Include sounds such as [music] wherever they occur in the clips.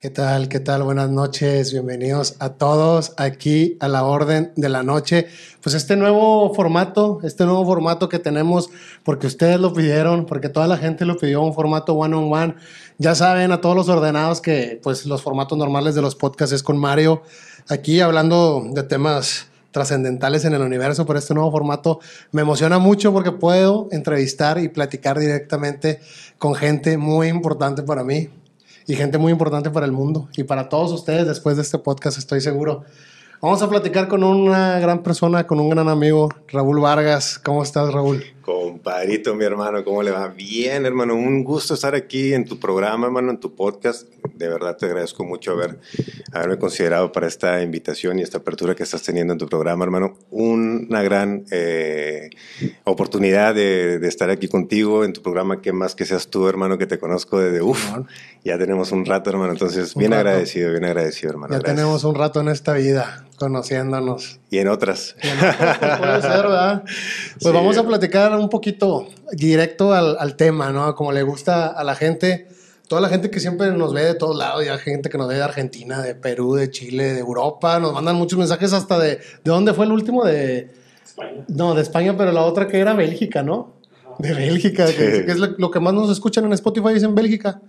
¿Qué tal? ¿Qué tal? Buenas noches. Bienvenidos a todos aquí a la orden de la noche. Pues este nuevo formato, este nuevo formato que tenemos, porque ustedes lo pidieron, porque toda la gente lo pidió, un formato one on one. Ya saben a todos los ordenados que pues los formatos normales de los podcasts es con Mario. Aquí hablando de temas trascendentales en el universo, por este nuevo formato me emociona mucho porque puedo entrevistar y platicar directamente con gente muy importante para mí y gente muy importante para el mundo y para todos ustedes después de este podcast, estoy seguro. Vamos a platicar con una gran persona, con un gran amigo, Raúl Vargas. ¿Cómo estás, Raúl? Compadrito, mi hermano, ¿cómo le va? Bien, hermano. Un gusto estar aquí en tu programa, hermano, en tu podcast. De verdad te agradezco mucho haber, haberme considerado para esta invitación y esta apertura que estás teniendo en tu programa, hermano. Una gran eh, oportunidad de, estar aquí contigo en tu programa, que más que seas tú, hermano, que te conozco desde uff. Ya tenemos un rato, hermano. Entonces, bien agradecido, bien agradecido, hermano. Ya tenemos un rato en esta vida conociéndonos. Y en otras. Pues, puede ser, ¿verdad? [laughs] Pues vamos a platicar un poquito directo al, tema, ¿no? Como le gusta a la gente. Toda la gente que siempre nos ve de todos lados, ya gente que nos ve de Argentina, de Perú, de Chile, de Europa, nos mandan muchos mensajes hasta de... ¿De dónde fue el último? De... España. No, de España, pero la otra que era Bélgica, ¿no? De Bélgica, que, es lo, que más nos escuchan en Spotify es en Bélgica.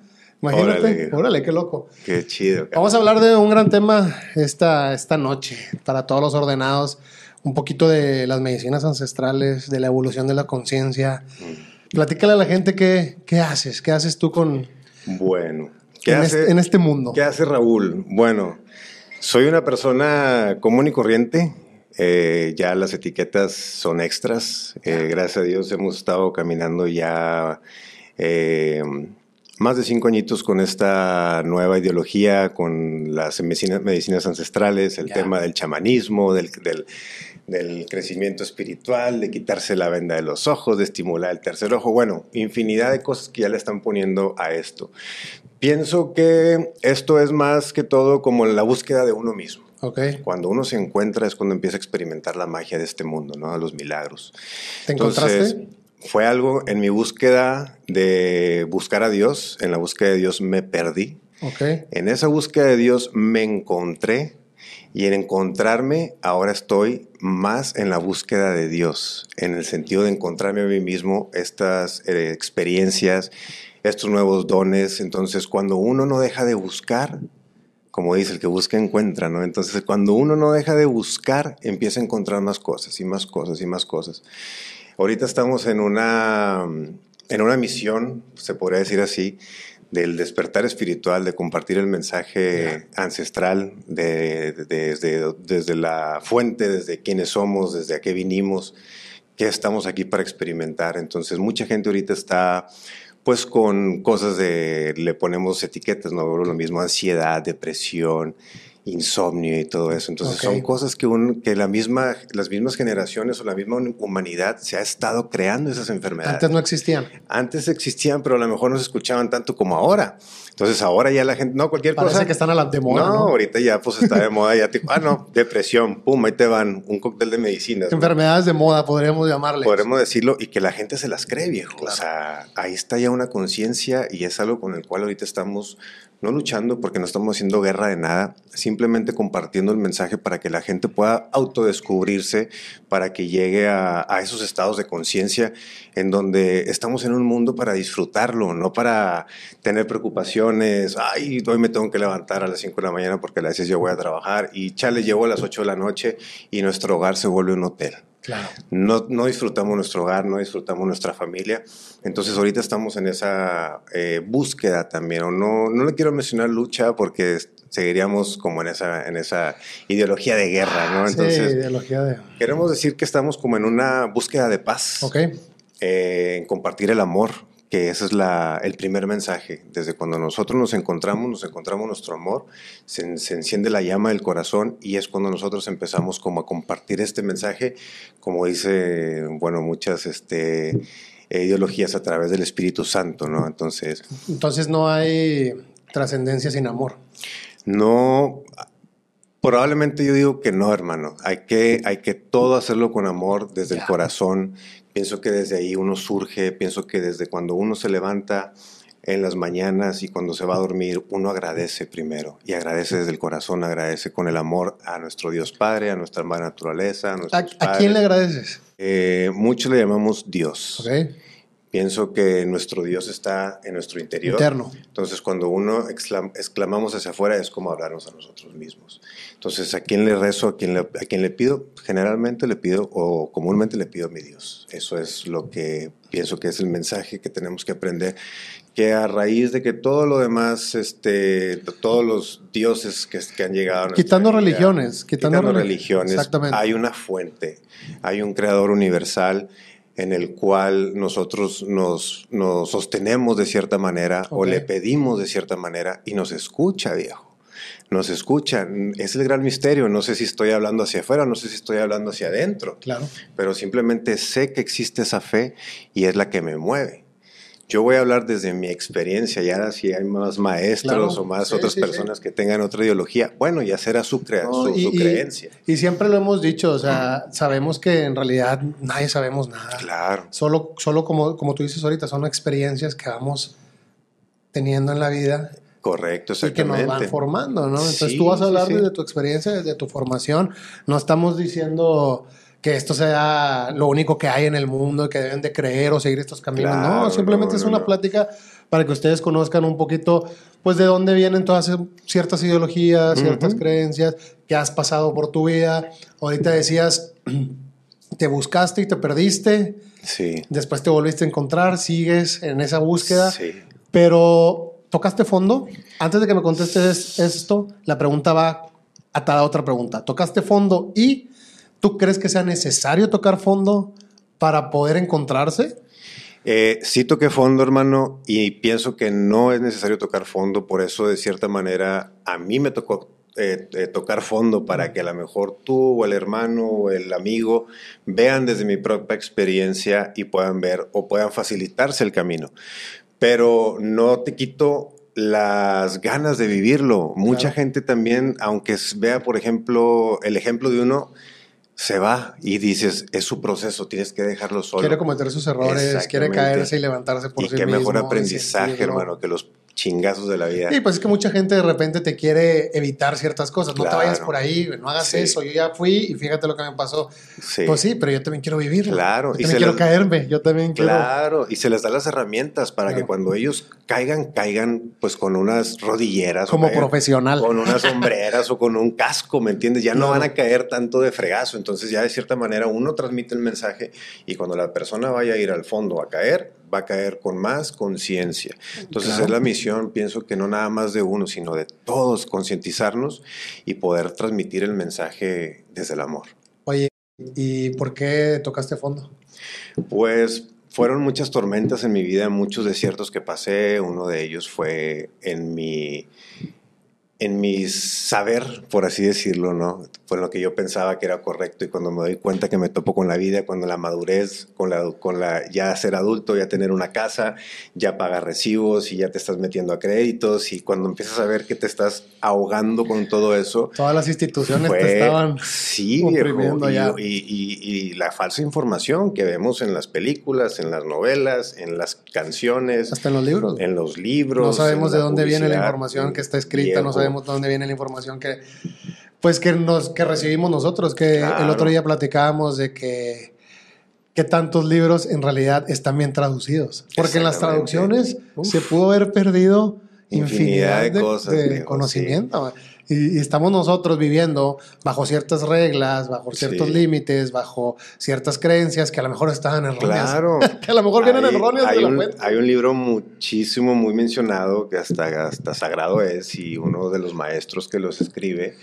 Imagínate, órale, qué loco. Qué chido. Vamos a hablar de un gran tema esta, esta noche para todos los ordenados. Un poquito de las medicinas ancestrales, de la evolución de la conciencia. Mm. Platícale a la gente qué, qué haces, qué haces tú con. Bueno, ¿qué en, hace, este, en este mundo? ¿Qué hace Raúl? Bueno, soy una persona común y corriente. Eh, ya las etiquetas son extras. Eh, gracias a Dios hemos estado caminando ya eh, más de cinco añitos con esta nueva ideología, con las medicinas, ancestrales, el tema del chamanismo, del, del, crecimiento espiritual, de quitarse la venda de los ojos, de estimular el tercer ojo. Bueno, infinidad de cosas que ya le están poniendo a esto. Pienso que esto es más que todo como la búsqueda de uno mismo. Okay. Cuando uno se encuentra es cuando empieza a experimentar la magia de este mundo, ¿no? Los milagros. ¿Te encontraste? Fue algo en mi búsqueda de buscar a Dios, en la búsqueda de Dios me perdí. Okay. En esa búsqueda de Dios me encontré y en encontrarme ahora estoy más en la búsqueda de Dios, en el sentido de encontrarme a mí mismo estas eh, experiencias, estos nuevos dones. Entonces, cuando uno no deja de buscar, como dice, el que busca encuentra, ¿no? Entonces, cuando uno no deja de buscar, empieza a encontrar más cosas y más cosas y más cosas. Ahorita estamos en una, en una misión, se podría decir así, del despertar espiritual, de compartir el mensaje ancestral de, desde, desde la fuente, desde quiénes somos, desde a qué vinimos, qué estamos aquí para experimentar. Entonces, mucha gente ahorita está pues con cosas de, le ponemos etiquetas, ¿no? Lo mismo, ansiedad, depresión, insomnio y todo eso. Entonces son cosas que, un, que la misma, las mismas generaciones o la misma humanidad se ha estado creando esas enfermedades. Antes no existían. Antes existían, pero a lo mejor no se escuchaban tanto como ahora. Entonces ahora ya la gente, no, cualquier Parece que están a la de moda. No, ahorita ya pues está de [laughs] moda, ya tipo, ah, no, depresión, pum, ahí te van, un cóctel de medicinas. Enfermedades de moda, podríamos llamarle. Podríamos decirlo, y que la gente se las cree, viejo. O sea, ahí está ya una conciencia y es algo con el cual ahorita estamos no luchando porque no estamos haciendo guerra de nada, simplemente compartiendo el mensaje para que la gente pueda autodescubrirse, para que llegue a, esos estados de conciencia en donde estamos en un mundo para disfrutarlo, no para tener preocupaciones, ay, hoy me tengo que levantar a las 5 de la mañana porque a las 6 yo voy a trabajar y chale, llevo a las 8 de la noche y nuestro hogar se vuelve un hotel. No, no disfrutamos nuestro hogar, no disfrutamos nuestra familia. Entonces ahorita estamos en esa eh, búsqueda también. O no, no le quiero mencionar lucha porque seguiríamos como en esa, en esa ideología de guerra, ¿no? Entonces, ideología de... queremos decir que estamos como en una búsqueda de paz. Ok. Eh, en compartir el amor, que ese es la, el primer mensaje. Desde cuando nosotros nos encontramos, nos encontramos nuestro amor, se, enciende la llama del corazón y es cuando nosotros empezamos como a compartir este mensaje, como dice, bueno, muchas este, ideologías a través del Espíritu Santo, ¿no? Entonces... Entonces no hay trascendencia sin amor. No, Probablemente yo digo que no, hermano. Hay que, hay que todo hacerlo con amor desde el corazón Pienso que desde ahí uno surge, pienso que desde cuando uno se levanta en las mañanas y cuando se va a dormir, uno agradece primero y agradece desde el corazón, agradece con el amor a nuestro Dios Padre, a nuestra madre naturaleza, a ¿A, ¿a quién le agradeces? Eh, muchos le llamamos Dios. Ok. Pienso que nuestro Dios está en nuestro interior. Interno. Entonces, cuando uno exclam- exclamamos hacia afuera, es como hablarnos a nosotros mismos. Entonces, ¿a quién le rezo? ¿A quién le, a quién le pido? Generalmente le pido, o comúnmente le pido a mi Dios. Eso es lo que pienso que es el mensaje que tenemos que aprender. Que a raíz de que todo lo demás, este, todos los dioses que, que han llegado. a Quitando vida, religiones, quitando quitando relig- religiones, Exactamente. hay una fuente, hay un creador universal en el cual nosotros nos, nos sostenemos de cierta manera o le pedimos de cierta manera y nos escucha, viejo. Nos escucha. Es el gran misterio. No sé si estoy hablando hacia afuera, no sé si estoy hablando hacia adentro, Claro. pero simplemente sé que existe esa fe y es la que me mueve. Yo voy a hablar desde mi experiencia, ya si hay más maestros Claro. o más Sí, otras sí, sí. personas que tengan otra ideología, bueno, ya será su, crea- No, su, y- su y- creencia. Y siempre lo hemos dicho, o sea, sabemos que en realidad nadie sabemos nada. Claro. Solo, solo como, como tú dices ahorita, son experiencias que vamos teniendo en la vida Correcto, y que nos exactamente. van formando, ¿no? Entonces tú vas a hablar desde tu experiencia, desde tu formación. No estamos diciendo que esto sea lo único que hay en el mundo y que deben de creer o seguir estos caminos. Claro, no, simplemente no, es una no. plática para que ustedes conozcan un poquito, pues, de dónde vienen todas ciertas ideologías, ciertas creencias que has pasado por tu vida. Ahorita decías, [clears throat] te buscaste y te perdiste, Sí, después te volviste a encontrar, sigues en esa búsqueda. sí. Pero, ¿tocaste fondo? Antes de que me contestes esto, la pregunta va atada a otra pregunta. ¿Tocaste fondo y tú crees que sea necesario tocar fondo para poder encontrarse? Eh, sí toqué fondo, hermano, y pienso que no es necesario tocar fondo, por eso de cierta manera a mí me tocó eh, eh, tocar fondo para que a lo mejor tú o el hermano o el amigo vean desde mi propia experiencia y puedan ver o puedan facilitarse el camino. Pero no te quito las ganas de vivirlo. Mucha Claro. gente también, aunque vea, por ejemplo, el ejemplo de uno, se va y dices, es su proceso, tienes que dejarlo solo. Quiere cometer sus errores, quiere caerse y levantarse por y sí qué mismo. mejor y aprendizaje, sentirlo. hermano, que los chingazos de la vida. Sí, pues es que mucha gente de repente te quiere evitar ciertas cosas. No te vayas por ahí, no hagas Sí. eso. Yo ya fui y fíjate lo que me pasó. Sí. Pues sí, pero yo también quiero vivirlo. Claro, Yo y también se quiero les- caerme. Yo también quiero. Claro, y se les da las herramientas para Claro. que cuando ellos caigan, caigan pues con unas rodilleras. o Como caigan profesional. Con unas sombreras o con un casco, ¿me entiendes? Ya no van a caer tanto de fregazo. Entonces ya de cierta manera uno transmite el mensaje y cuando la persona vaya a ir al fondo a caer, va a caer con más conciencia. Entonces Claro. es la misión, pienso que no nada más de uno, sino de todos concientizarnos y poder transmitir el mensaje desde el amor. Oye, ¿y por qué tocaste fondo? Pues fueron muchas tormentas en mi vida, muchos desiertos que pasé. Uno de ellos fue en mi, en mi saber, por así decirlo, ¿no? Fue lo que yo pensaba que era correcto y cuando me doy cuenta que me topo con la vida, cuando la madurez, con la, con la ya ser adulto, ya tener una casa, ya pagar recibos y ya te estás metiendo a créditos y cuando empiezas a ver que te estás ahogando con todo eso, Todas las instituciones fue- te estaban. sí, oprimiendo viejo, ya. y, y- y- y la falsa información que vemos en las películas, en las novelas, en las canciones, Hasta en los libros. en los libros. no sabemos de dónde viene la información que está escrita, no viejo. Sabemos de dónde viene la información que, pues que nos, que recibimos nosotros, que el otro día platicábamos de que, que tantos libros en realidad están bien traducidos. Porque en las traducciones Uf. se pudo haber perdido Infinidad infinidad, de de, cosas, de conocimiento. Y, y estamos nosotros viviendo bajo ciertas reglas, bajo ciertos Sí. límites, bajo ciertas creencias que a lo mejor estaban erróneas. Claro. [laughs] que a lo mejor vienen Hay- erróneas hay de la un, fuente. hay un libro muchísimo, muy mencionado, que hasta, hasta sagrado es, y uno de los maestros que los escribe,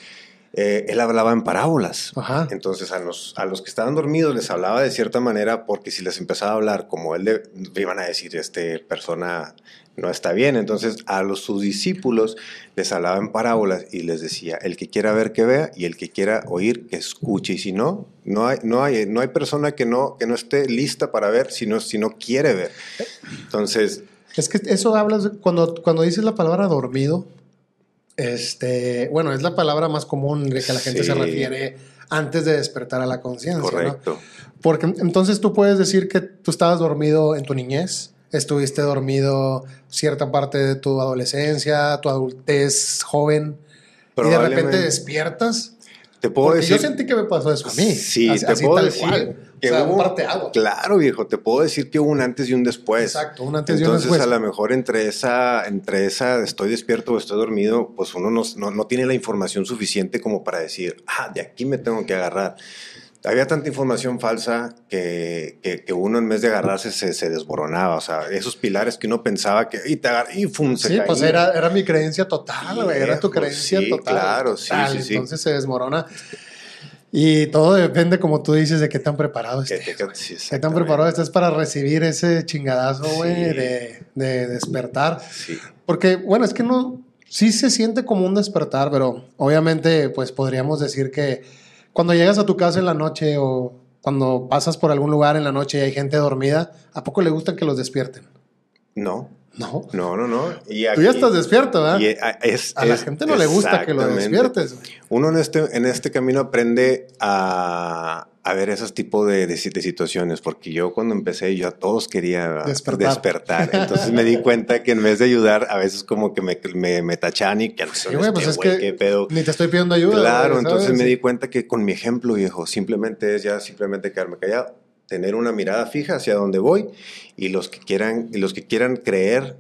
eh, él hablaba en parábolas. Ajá. Entonces a los, a los que estaban dormidos les hablaba de cierta manera porque si les empezaba a hablar como él, le, iban a decir, este persona no está bien. Entonces a los sus discípulos les hablaba en parábolas y les decía, el que quiera ver que vea y el que quiera oír que escuche. Y si no, no hay, no hay, no hay persona que no, que no esté lista para ver si no, si no quiere ver. Entonces, Es que eso hablas cuando, cuando dices la palabra dormido. Este, bueno, es la palabra más común de que la gente se refiere antes de despertar a la conciencia. ¿no? correcto. Porque entonces tú puedes decir que tú estabas dormido en tu niñez. Estuviste dormido cierta parte de tu adolescencia, tu adultez joven, y de repente despiertas. Te puedo decir. Yo sentí que me pasó eso a mí. Sí, te puedo decir. Que hubo, Claro, viejo, te puedo decir que hubo un antes y un después. Exacto, un antes y un después. Entonces, a lo mejor entre esa, entre esa estoy despierto o estoy dormido, pues uno no, no, no tiene la información suficiente como para decir, ah, de aquí me tengo que agarrar había tanta información falsa que, que, uno en vez de agarrarse se, se, desboronaba. O sea, esos pilares que uno pensaba que y te y fum, Sí, pues era, era mi creencia total, güey. Era tu creencia sí, total. Claro, sí, sí, Entonces se desmorona. Y todo depende, como tú dices, de qué tan preparado estés. Qué, tan preparado estés para recibir ese chingadazo, güey, de, de, despertar. Porque, bueno, es que no. Sí se siente como un despertar, pero obviamente, pues podríamos decir que cuando llegas a tu casa en la noche o cuando pasas por algún lugar en la noche y hay gente dormida, ¿a poco le gusta que los despierten? No. No. No, no, no. Tú ya estás despierto, ¿verdad? E, a la gente no le gusta que lo despiertes. Uno en este, en este camino aprende a, a ver esos tipos de, de, situaciones, porque yo cuando empecé, yo a todos quería despertar. [laughs] Entonces me di cuenta que en vez de ayudar, a veces como que me, me, me tachan y que sí, güey, pues es que qué pedo. Ni te estoy pidiendo ayuda. Claro, entonces me di cuenta que con mi ejemplo, viejo, simplemente es ya simplemente quedarme callado, tener una mirada fija hacia dónde voy y los que quieran, los que quieran creer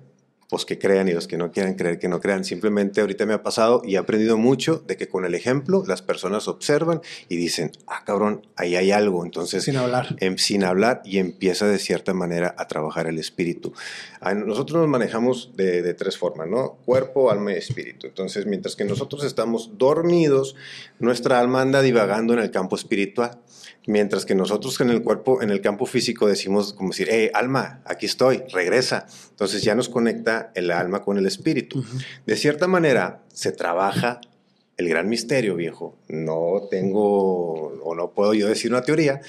pues que crean y los que no quieran creer que no crean. Simplemente ahorita me ha pasado y he aprendido mucho de que con el ejemplo las personas observan y dicen, ah, cabrón, ahí hay algo. Entonces, sin hablar. Em, sin hablar y empieza de cierta manera a trabajar el espíritu. Ah, nosotros nos manejamos de, de tres formas, ¿no? Cuerpo, alma y espíritu. Entonces, mientras que nosotros estamos dormidos, nuestra alma anda divagando en el campo espiritual. Mientras que nosotros en el cuerpo, en el campo físico, decimos como decir, hey, alma, aquí estoy, regresa. Entonces ya nos conecta el alma con el espíritu. De cierta manera, se trabaja el gran misterio, viejo. No tengo, o no puedo yo decir una teoría,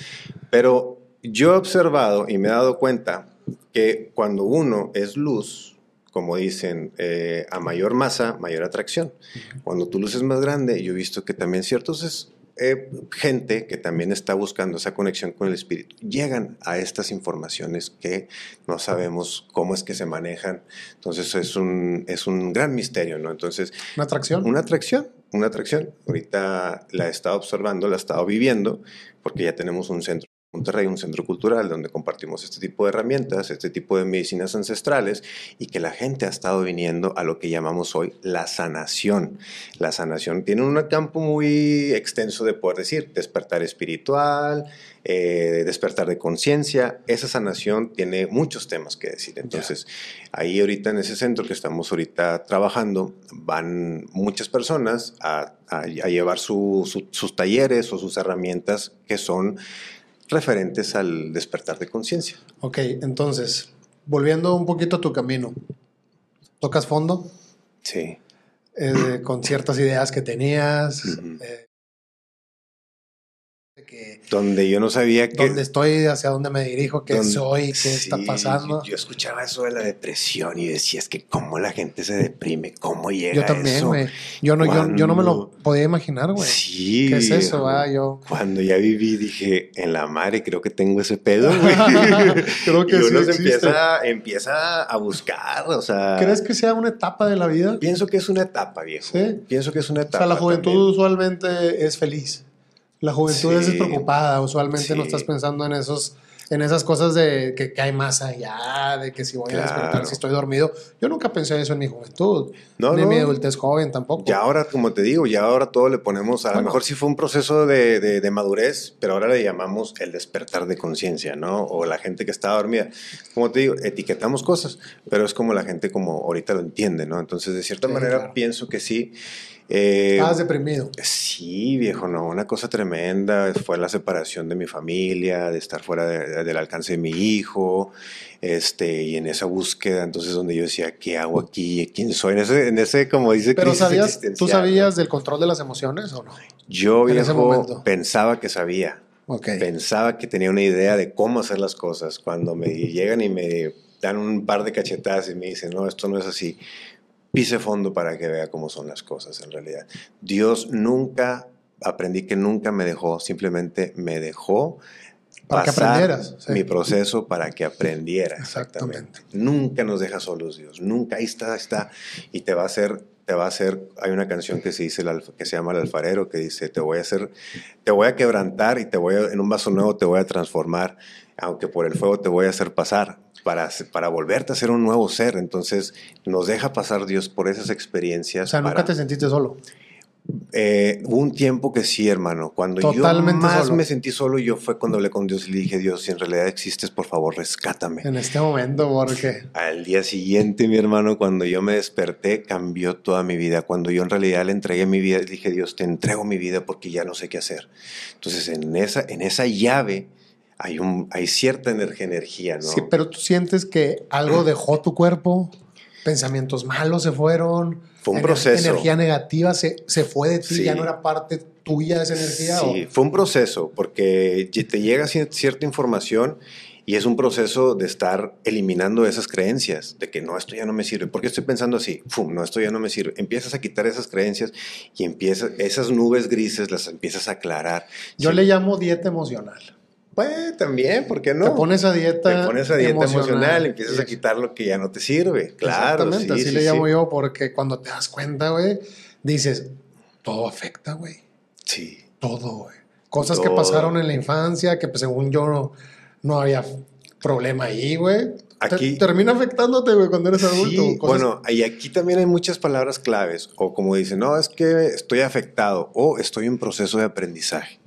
pero yo he observado y me he dado cuenta que cuando uno es luz, como dicen, eh, a mayor masa, mayor atracción. Cuando tu luz es más grande, yo he visto que también ciertos es, eh, gente que también está buscando esa conexión con el espíritu llegan a estas informaciones que no sabemos cómo es que se manejan. Entonces es un, es un gran misterio, ¿no? Entonces... ¿Una atracción? Una atracción, una atracción. Ahorita la he estado observando, la he estado viviendo, porque ya tenemos un centro Monterrey, un centro cultural donde compartimos este tipo de herramientas, este tipo de medicinas ancestrales y que la gente ha estado viniendo a lo que llamamos hoy la sanación. La sanación tiene un campo muy extenso de poder decir, despertar espiritual, eh, despertar de conciencia. Esa sanación tiene muchos temas que decir. Entonces, ahí ahorita en ese centro que estamos ahorita trabajando, van muchas personas a, llevar sus talleres o sus herramientas que son referentes al despertar de conciencia. Ok, entonces, volviendo un poquito a tu camino, ¿tocas fondo? Sí. Eh, con ciertas ideas que tenías, donde yo no sabía que... Dónde estoy, hacia dónde me dirijo, qué soy, qué está pasando. Yo, escuchaba eso de la depresión y decía, es que cómo la gente se deprime, cómo llega Yo también, güey. Yo no, yo, no me lo podía imaginar, güey. Sí. ¿Qué es eso, ah? Yo... Cuando ya viví dije, en la madre creo que tengo ese pedo, güey. [laughs] creo que y uno se empieza, empieza a buscar, o sea... ¿Crees que sea una etapa de la vida? Pienso que es una etapa, viejo. Sí. Pienso que es una etapa. O sea, la juventud usualmente es feliz. La juventud es despreocupada, usualmente no estás pensando en esos en esas cosas de que, hay más allá, de que si voy a despertar, si estoy dormido. Yo nunca pensé eso en mi juventud, no, ni en mi adultez joven tampoco. Y ahora, como te digo, ya ahora todo le ponemos, a lo mejor sí fue un proceso de, de, madurez, pero ahora le llamamos el despertar de conciencia, ¿no? O la gente que está dormida. Como te digo, etiquetamos cosas, pero es como la gente como ahorita lo entiende, ¿no? Entonces, de cierta manera, pienso que sí. Eh, ¿Estabas deprimido? Sí, viejo, no, una cosa tremenda. Fue la separación de mi familia, de estar fuera del alcance de mi hijo, este, y en esa búsqueda, entonces donde yo decía, ¿qué hago aquí? ¿Quién soy? En ese, en ese como dice Pero sabías, ¿tú sabías del control de las emociones o no? Yo, viejo, pensaba que sabía. Pensaba que tenía una idea de cómo hacer las cosas. Cuando me llegan y me dan un par de cachetadas y me dicen, no, esto no es así pise fondo para que vea cómo son las cosas en realidad. Dios nunca, aprendí que nunca me dejó, simplemente me dejó Para que aprendieras. sí. mi proceso para que aprendiera. [laughs] Exactamente. Exactamente. Nunca nos deja solos Dios, nunca, ahí está, ahí está, y te va a hacer, te va a hacer, hay una canción que se dice, que se llama El Alfarero, que dice, te voy a hacer, te voy a quebrantar y te voy a, en un vaso nuevo te voy a transformar, aunque por el fuego te voy a hacer pasar. Para, para volverte a ser un nuevo ser. Entonces, nos deja pasar Dios por esas O experiencias. sea, nunca para- te sentiste solo. eh, hubo un tiempo que sí, hermano. Cuando Totalmente yo más solo. me sentí solo, yo fue cuando hablé con Dios y le dije, Dios, si en realidad existes, por favor, rescátame. En este momento, porque. Al día siguiente, mi hermano, cuando yo me desperté, cambió toda mi vida. Cuando yo en realidad le entregué mi vida, dije, Dios, te entrego mi vida porque ya no sé qué hacer. Entonces, en esa, en esa llave hay, un, hay cierta energía, ¿no? Sí, pero tú sientes que algo [clears throat] dejó tu cuerpo, pensamientos malos se fueron. Fue un ener- proceso. Energía negativa se, se fue de ti, Sí. ya no era parte tuya de esa energía. Sí, fue un proceso, porque te llega cier- cierta información y es un proceso de estar eliminando esas creencias, de que no, esto ya no me sirve. ¿Por qué estoy pensando así? Fum, no, esto ya no me sirve. Empiezas a quitar esas creencias y empiezas, esas nubes grises las empiezas a aclarar. Yo Sí. le llamo dieta emocional. Pues también, ¿por qué no? Te pones a dieta. Te pones a dieta emocional, emocional, empiezas a quitar lo que ya no te sirve. Claro, Exactamente, sí, así sí, le llamo sí. yo, porque cuando te das cuenta, güey, dices, todo afecta, güey. Sí. Todo, güey. Cosas que pasaron en la infancia, que pues, según yo no, no había problema ahí, güey. Te- Aquí- termina afectándote, güey, cuando eres adulto. Sí, Cosas- bueno, y aquí también hay muchas palabras claves, o como dicen, no, es que estoy afectado, o estoy en proceso de aprendizaje.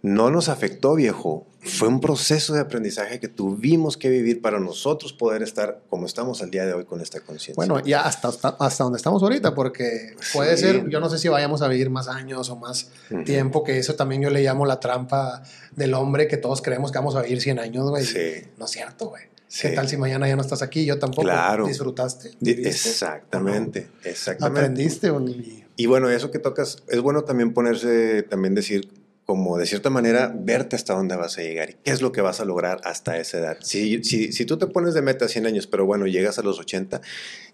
No nos afectó, viejo, fue un proceso de aprendizaje que tuvimos que vivir para nosotros poder estar como estamos al día de hoy con esta conciencia. Bueno, ya hasta, hasta, donde estamos ahorita, porque puede Sí. ser, yo no sé si vayamos a vivir más años o más tiempo, que eso también yo le llamo la trampa del hombre, que todos creemos que vamos a vivir 100 años, güey. Sí. No es cierto, güey. Sí. ¿Qué tal si mañana ya no estás aquí? Yo tampoco. Claro. ¿Disfrutaste? Exactamente, exactamente. ¿Aprendiste? Y bueno, eso que tocas, es bueno también ponerse, también decir, como de cierta manera, verte hasta dónde vas a llegar y qué es lo que vas a lograr hasta esa edad. Si, si, si tú te pones de meta 100 años, pero bueno, llegas a los 80,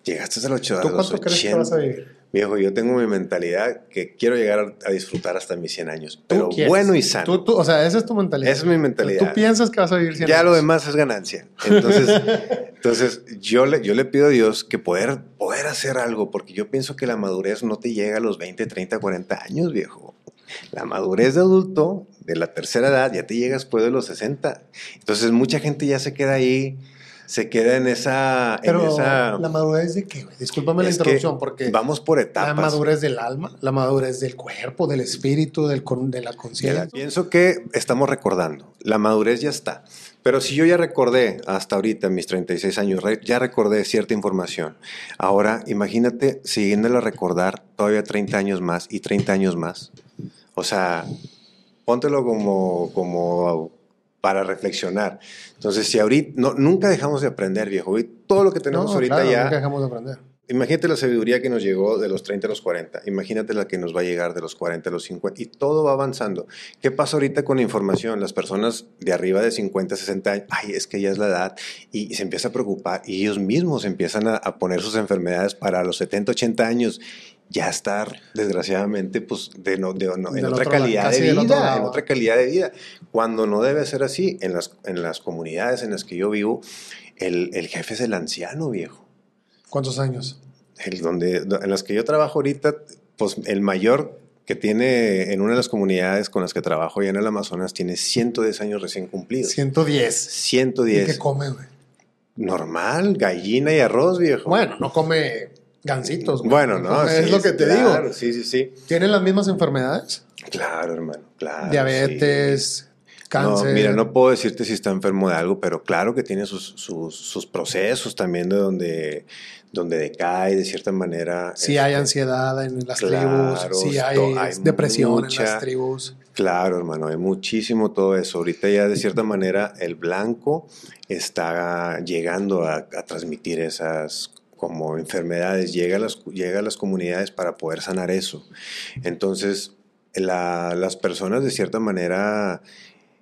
llegaste a los, ocho- a ¿Tú los cuánto crees que vas a vivir? Viejo, yo tengo mi mentalidad que quiero llegar a, a disfrutar hasta mis 100 años, Tú pero quieres. bueno y sano. Tú- tú- o sea, esa es tu mentalidad. Esa es mi mentalidad. Tú piensas que vas a vivir 100 ya años. lo demás es ganancia. Entonces, [laughs] entonces yo, le, yo le pido a Dios que poder, poder hacer algo, porque yo pienso que la madurez no te llega a los 20, 30, 40 años, viejo. La madurez de adulto, de la tercera edad, ya te llega después de los 60. Entonces, mucha gente ya se queda ahí, se queda en esa... Pero en esa la madurez de qué, güey? Discúlpame la interrupción, porque Vamos por la etapas. madurez del alma, la madurez del cuerpo, del espíritu, del, con- de la conciencia. pienso que estamos recordando. La madurez ya está. Pero si yo ya recordé hasta ahorita, mis 36 años, ya recordé cierta información. Ahora, imagínate siguiéndola a recordar todavía 30 años más y 30 años más. O sea, póntelo como, como para reflexionar. Entonces, si ahorita, no, nunca dejamos de aprender, viejo. Y todo lo que tenemos No, ahorita claro, ya, nunca dejamos de aprender. Imagínate la sabiduría que nos llegó de los 30 a los 40. Imagínate la que nos va a llegar de los 40 a los 50. Y todo va avanzando. ¿Qué pasa ahorita con la información? Las personas de arriba de 50, 60 años, ay, es que ya es la edad. Y se empieza a preocupar. Y ellos mismos empiezan a, a poner sus enfermedades para los 70, 80 años. Ya estar, desgraciadamente, pues de no, de, no- en otra calidad lado, de vida. En otra calidad de vida. Cuando no debe ser así. En las, en las comunidades en las que yo vivo, el, el jefe es el anciano, viejo ¿Cuántos años? el donde, en las que yo trabajo ahorita, pues el mayor que tiene en una de las comunidades con las que trabajo allá en el Amazonas tiene 110 años recién cumplidos. 110. ¿Y 110. qué come, güey? Normal, gallina y arroz, viejo. Bueno, no come gancitos, güey. Bueno, no, es lo que te claro, digo. Sí, sí, sí. ¿Tienen las mismas enfermedades? Claro, hermano, claro. Diabetes, sí. Cáncer. No, mira, no puedo decirte si está enfermo de algo, pero claro que tiene sus, sus, sus procesos también de donde, donde decae de cierta manera. Sí hay este, ansiedad en las tribus, sí hay, hay depresión mucha- en las tribus. Claro, hermano, hay muchísimo todo eso. Ahorita ya de cierta manera el blanco está llegando a, a transmitir esas como enfermedades, llega a, las, llega a las comunidades para poder sanar eso. Entonces, la- las personas de cierta manera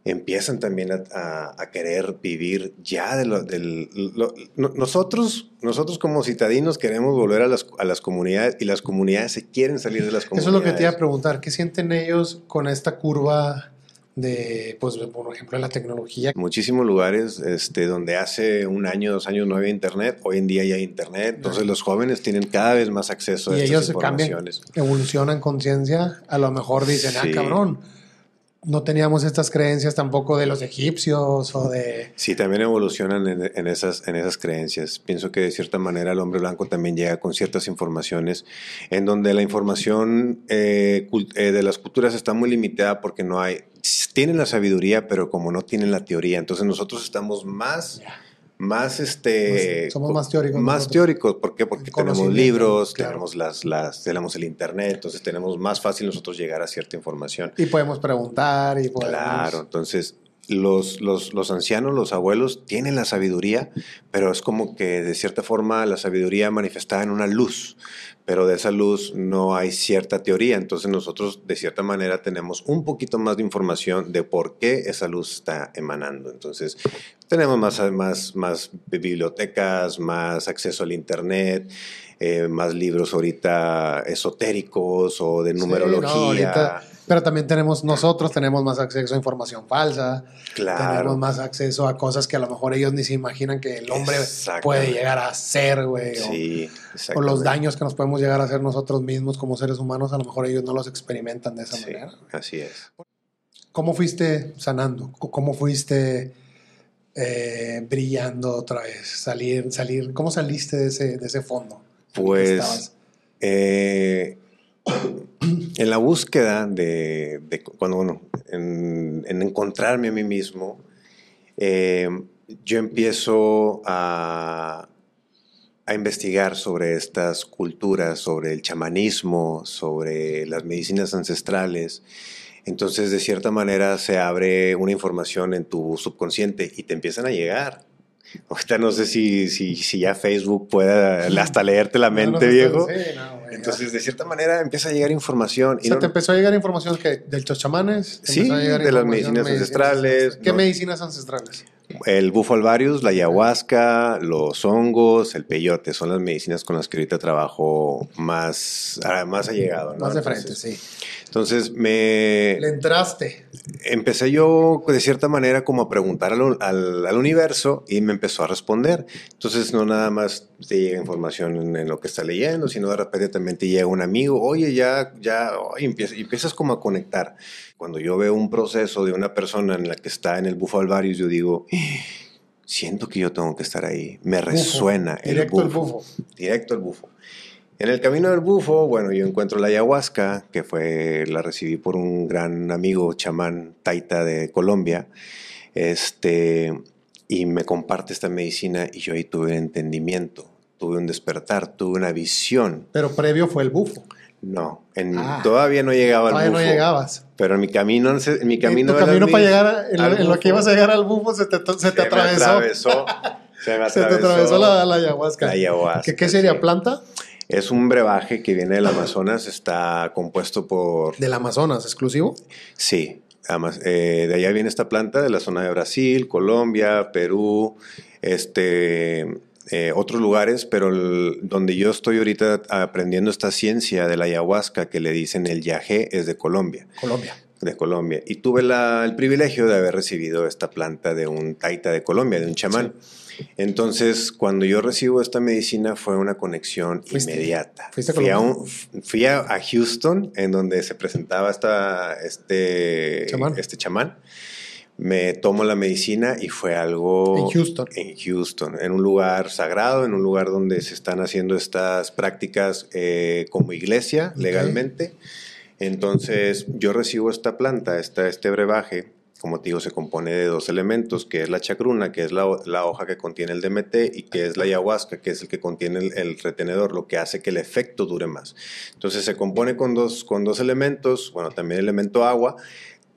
empiezan también a, a- a querer vivir ya de lo, del... lo- nosotros, nosotros como citadinos queremos volver a las, a las comunidades y las comunidades se quieren salir de las Eso comunidades. es lo que te iba a preguntar. ¿Qué sienten ellos con esta curva de, pues, por ejemplo, la tecnología. Muchísimos lugares este, donde hace un año, dos años no había internet, hoy en día ya hay internet, entonces los jóvenes tienen cada vez más acceso a y estas ellos se cambian, evolucionan conciencia, a lo mejor dicen, Sí. ah, cabrón, no teníamos estas creencias tampoco de los egipcios o de... Sí, también evolucionan en, en esas, en esas creencias. Pienso que de cierta manera el hombre blanco también llega con ciertas informaciones en donde la información eh, eh, de las culturas está muy limitada porque no hay, tienen la sabiduría, pero como no tienen la teoría, entonces nosotros estamos más, más este, Somos más teóricos Más nosotros. teóricos, ¿por qué? Porque tenemos libros, claro. tenemos las, las, tenemos el internet, entonces tenemos más fácil nosotros llegar a cierta información. Y podemos preguntar y podemos... Claro, entonces los, los, los ancianos, los abuelos tienen la sabiduría, pero es como que de cierta forma la sabiduría manifestada en una luz, pero de esa luz no hay cierta teoría, entonces nosotros de cierta manera tenemos un poquito más de información de por qué esa luz está emanando. Entonces tenemos más, más, más bibliotecas, más acceso al Internet. eh, más libros ahorita esotéricos o de Sí, numerología. no, ahorita- pero también tenemos, nosotros tenemos más acceso a información falsa, Claro. tenemos más acceso a cosas que a lo mejor ellos ni se imaginan que el hombre puede llegar a hacer, güey. o- Sí, O los exactamente. daños que nos podemos llegar a hacer nosotros mismos como seres humanos, a lo mejor ellos no los experimentan de esa Sí, manera. así es. ¿Cómo fuiste sanando? ¿Cómo fuiste eh, brillando otra vez? Salir, salir, ¿cómo saliste de ese, de ese fondo? Pues eh, en la búsqueda de, de cuando, bueno, en, en encontrarme a mí mismo, eh, yo empiezo a, a investigar sobre estas culturas, sobre el chamanismo, sobre las medicinas ancestrales. Entonces, de cierta manera, se abre una información en tu subconsciente y te empiezan a llegar. Ahorita no sé si, si, si ya Facebook pueda hasta leerte la No, mente, no sé, viejo. sí, no, Entonces, de cierta manera, empieza a llegar información. O sea, no- te empezó a llegar información que de los chamanes. ¿Te Sí, de las medicinas ancestrales, ¿Qué no. medicinas ancestrales? El bufo alvarius, la ayahuasca, los hongos, el peyote, son las medicinas con las que ahorita trabajo más, ah, más allegado. ¿no? Más de frente, Entonces- sí. Entonces me Le entraste. empecé yo de cierta manera como a preguntar al, al- al universo y me empezó a responder. Entonces no nada más te llega información en, en lo que está leyendo, sino de repente también te llega un amigo, oye, ya, ya, y empiezas, y empiezas como a conectar. Cuando yo veo un proceso de una persona en la que está en el bufo alvarius, yo digo, "Ah, siento que yo tengo que estar ahí. Me resuena el Directo el bufo bufo. directo al bufo. En el camino del bufo, bueno, yo encuentro la ayahuasca, que fue, la recibí por un gran amigo chamán taita de Colombia, este, y me comparte esta medicina y yo ahí tuve un entendimiento, tuve un despertar, tuve una visión. Pero previo fue el bufo. No, en- Ah. todavía no llegaba al Todavía no bufo. llegabas. Pero en mi camino, en mi camino, en tu camino para llegar, a- en, lo- en lo que bufo, ibas a llegar al bufo, se te, se se atravesó. atravesó. Se me [laughs] Se te atravesó la, la ayahuasca. la ayahuasca, ¿Qué, qué sería? sí. ¿Planta? Es un brebaje que viene del Amazonas, está compuesto por... Del Amazonas, exclusivo. Sí, además, eh, de allá viene esta planta, de la zona de Brasil, Colombia, Perú, este, eh, otros lugares, pero el- donde yo estoy ahorita aprendiendo esta ciencia de la ayahuasca que le dicen el yagé es de Colombia Colombia. de Colombia. Y tuve la- el privilegio de haber recibido esta planta de un taita de Colombia, de un chamán. Entonces, cuando yo recibo esta medicina fue una conexión Fuiste- inmediata. fuiste a fui a, un- fui a, a Houston, en donde se presentaba esta, este, Chamán. este chamán. Me tomo la medicina y fue algo... En Houston. En Houston, en un lugar sagrado, en un lugar donde se están haciendo estas prácticas eh, como iglesia, legalmente. Entonces, yo recibo esta planta, esta, este brebaje, como te digo, se compone de dos elementos, que es la chacruna, que es la, la hoja que contiene el DMT, y que es la ayahuasca, que es el que contiene el, el retenedor, lo que hace que el efecto dure más. Entonces, se compone con dos, con dos elementos, bueno, también el elemento agua,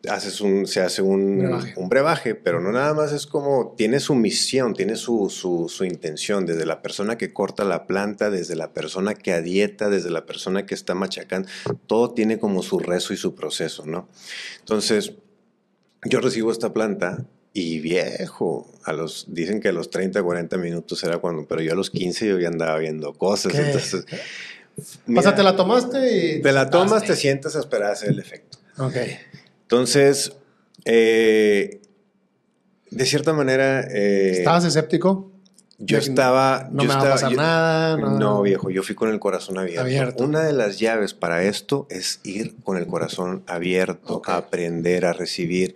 haces un, se hace un Brebaje. un brebaje, pero no nada más es como, tiene su misión, tiene su, su, su intención, desde la persona que corta la planta, desde la persona que adieta, desde la persona que está machacando, todo tiene como su rezo y su proceso, ¿no? Entonces, yo recibo esta planta y viejo, a los, dicen que a los 30, 40 minutos era cuando, pero yo a los 15 yo ya andaba viendo cosas, ¿Qué? entonces... o mira, sea, te la tomaste y. te la tomas, te sientas a esperar a hacer el efecto. Ok. Entonces, Eh, de cierta manera... eh, ¿Estabas escéptico? Yo estaba... No yo me va a estaba- pasar yo- nada. No, viejo, yo fui con el corazón abierto. Abierto. Una de las llaves para esto es ir con el corazón abierto, a aprender, a recibir.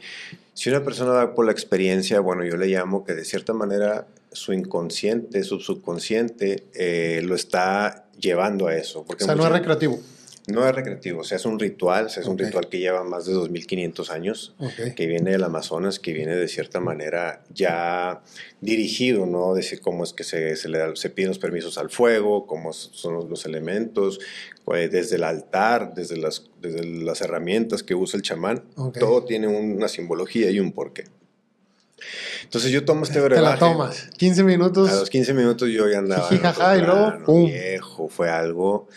Si una persona va por la experiencia, bueno, yo le llamo que de cierta manera su inconsciente, su subconsciente, eh, lo está llevando a eso. O sea, no es recreativo. No es recreativo, o sea, es un ritual, o sea, es un ritual que lleva más de 2500 años que viene del Amazonas, que viene de cierta manera ya dirigido, ¿no? Decir cómo es que se, se le da- se piden los permisos al fuego, cómo son los, los elementos, pues, desde el altar, desde las, desde las herramientas que usa el chamán, todo tiene una simbología y un porqué. Entonces yo tomo este Te la brebaje. tomas. 15 minutos. A los 15 minutos yo ya andaba. Jiji, en otro jaja, y luego, ¡pum! Viejo, fue algo.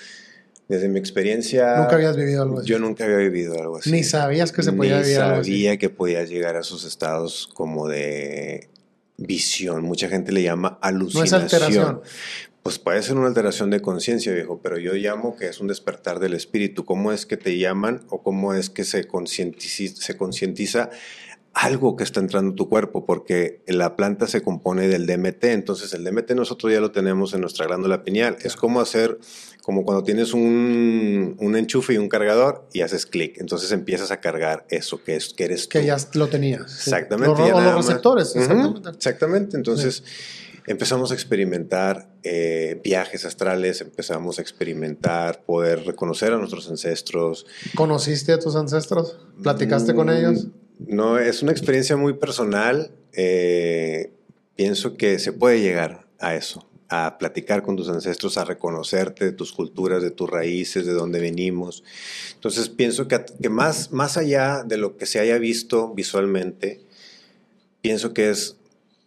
Desde mi experiencia. Nunca habías vivido algo así. Yo nunca había vivido algo así. Ni sabías que se podía Ni vivir algo así. sabía que podía llegar a esos estados como de visión. Mucha gente le llama No alucinación. es alteración. Pues puede ser una alteración de conciencia, viejo, pero yo llamo que es un despertar del espíritu. ¿Cómo es que te llaman o cómo es que se concientiza algo que está entrando a tu cuerpo? Porque la planta se compone del DMT, entonces el DMT nosotros ya lo tenemos en nuestra glándula pineal. Es como hacer, como cuando tienes un, un enchufe y un cargador y haces clic, entonces empiezas a cargar eso que, es, que eres tú. Que ya lo tenías. sí. Exactamente. Los, ya o los receptores, exactamente. exactamente. Entonces empezamos a experimentar eh, viajes astrales, empezamos a experimentar poder reconocer a nuestros ancestros. ¿Conociste a tus ancestros? ¿Platicaste con Mm, ellos? No, es una experiencia muy personal. eh, pienso que se puede llegar a eso, a platicar con tus ancestros, a reconocerte de tus culturas, de tus raíces, de dónde venimos. Entonces pienso que, que más, más allá de lo que se haya visto visualmente, pienso que es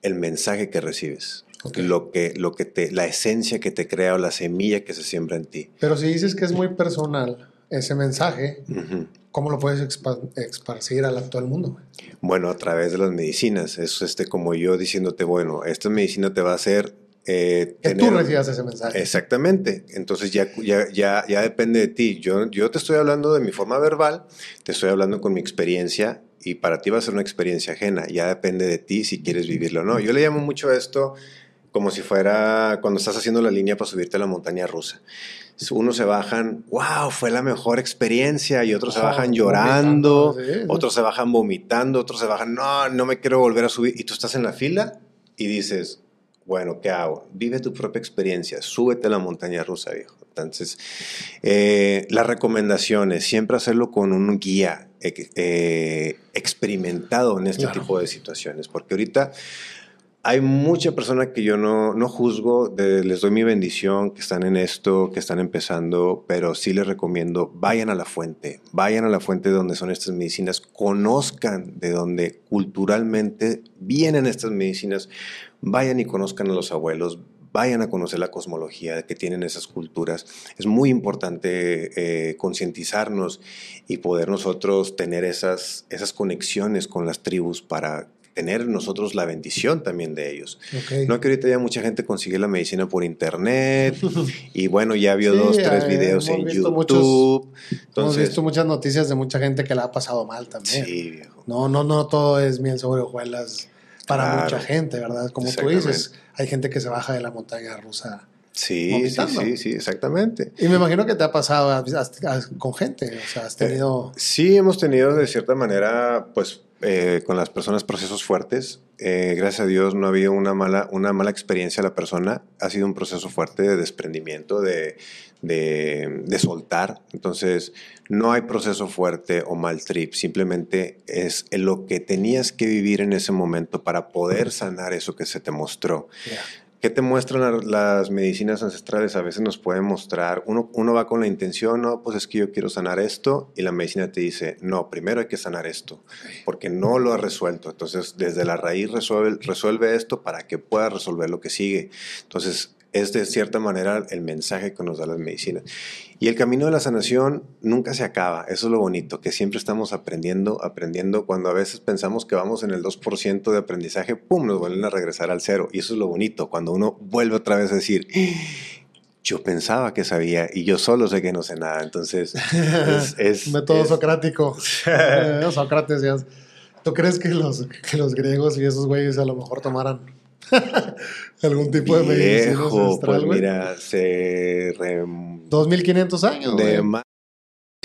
el mensaje que recibes. Lo que, lo que te, la esencia que te crea o la semilla que se siembra en ti. Pero si dices que es muy personal ese mensaje. ¿cómo lo puedes esparcir a la- todo el mundo? Bueno, a través de las medicinas. Es este, como yo diciéndote, bueno, esta medicina te va a hacer eh, Que tener- tú recibas ese mensaje. Exactamente. Entonces ya, ya, ya, ya depende de ti. Yo, yo te estoy hablando de mi forma verbal, te estoy hablando con mi experiencia y para ti va a ser una experiencia ajena. Ya depende de ti si quieres vivirlo o no. Yo le llamo mucho a esto como si fuera cuando estás haciendo la línea para subirte a la montaña rusa. Unos se bajan, wow, fue la mejor experiencia, y otros se bajan llorando, sí, sí. otros se bajan vomitando, otros se bajan, no, no me quiero volver a subir. Y tú estás en la fila y dices, bueno, ¿qué hago? Vive tu propia experiencia, súbete a la montaña rusa, viejo. Entonces, eh, las recomendaciones, siempre hacerlo con un guía eh, experimentado en este Claro. tipo de situaciones, porque ahorita hay mucha persona que yo no, no juzgo, de- les doy mi bendición, que están en esto, que están empezando, pero sí les recomiendo, vayan a la fuente, vayan a la fuente de donde son estas medicinas, conozcan de donde culturalmente vienen estas medicinas, vayan y conozcan a los abuelos, vayan a conocer la cosmología que tienen esas culturas. Es muy importante eh, concientizarnos y poder nosotros tener esas, esas conexiones con las tribus para tener nosotros la bendición también de ellos. Ok. No que ahorita ya mucha gente consigue la medicina por internet [laughs] y bueno, ya vio Sí, dos, tres eh, videos hemos en YouTube. Hemos Entonces, visto muchas noticias de mucha gente que la ha pasado mal también. sí, viejo. No, no, no todo es miel sobre hojuelas para Claro. mucha gente, ¿verdad? Como tú dices, hay gente que se baja de la montaña rusa. Sí, sí, sí, sí, exactamente. Y me imagino que te ha pasado con gente, o sea, has tenido... Sí, hemos tenido de cierta manera, pues, eh, con las personas procesos fuertes. Eh, gracias a Dios no ha habido una mala, una mala experiencia a la persona. Ha sido un proceso fuerte de desprendimiento, de, de, de soltar. Entonces, no hay proceso fuerte o mal trip. Simplemente es lo que tenías que vivir en ese momento para poder sanar eso que se te mostró. ¿Qué te muestran la- las medicinas ancestrales? A veces nos pueden mostrar, uno, uno va con la intención, no, pues es que yo quiero sanar esto, y la medicina te dice, no, primero hay que sanar esto, porque no lo has resuelto. Entonces, desde la raíz resuelve, resuelve esto para que puedas resolver lo que sigue. Entonces, es de cierta manera el mensaje que nos da las medicinas. Y el camino de la sanación nunca se acaba, eso es lo bonito, que siempre estamos aprendiendo, aprendiendo, cuando a veces pensamos que vamos en el 2% de aprendizaje, ¡pum!, nos vuelven a regresar al cero. Y eso es lo bonito, cuando uno vuelve otra vez a decir, yo pensaba que sabía y yo solo sé que no sé nada. Entonces, es... [laughs] es- Método es- socrático. [laughs] [laughs] Sócrates. ¿Tú crees que los, que los griegos y esos güeyes a lo mejor tomaran [laughs] algún tipo de medicina ancestral, pues mira, se... rem- 2500 años, de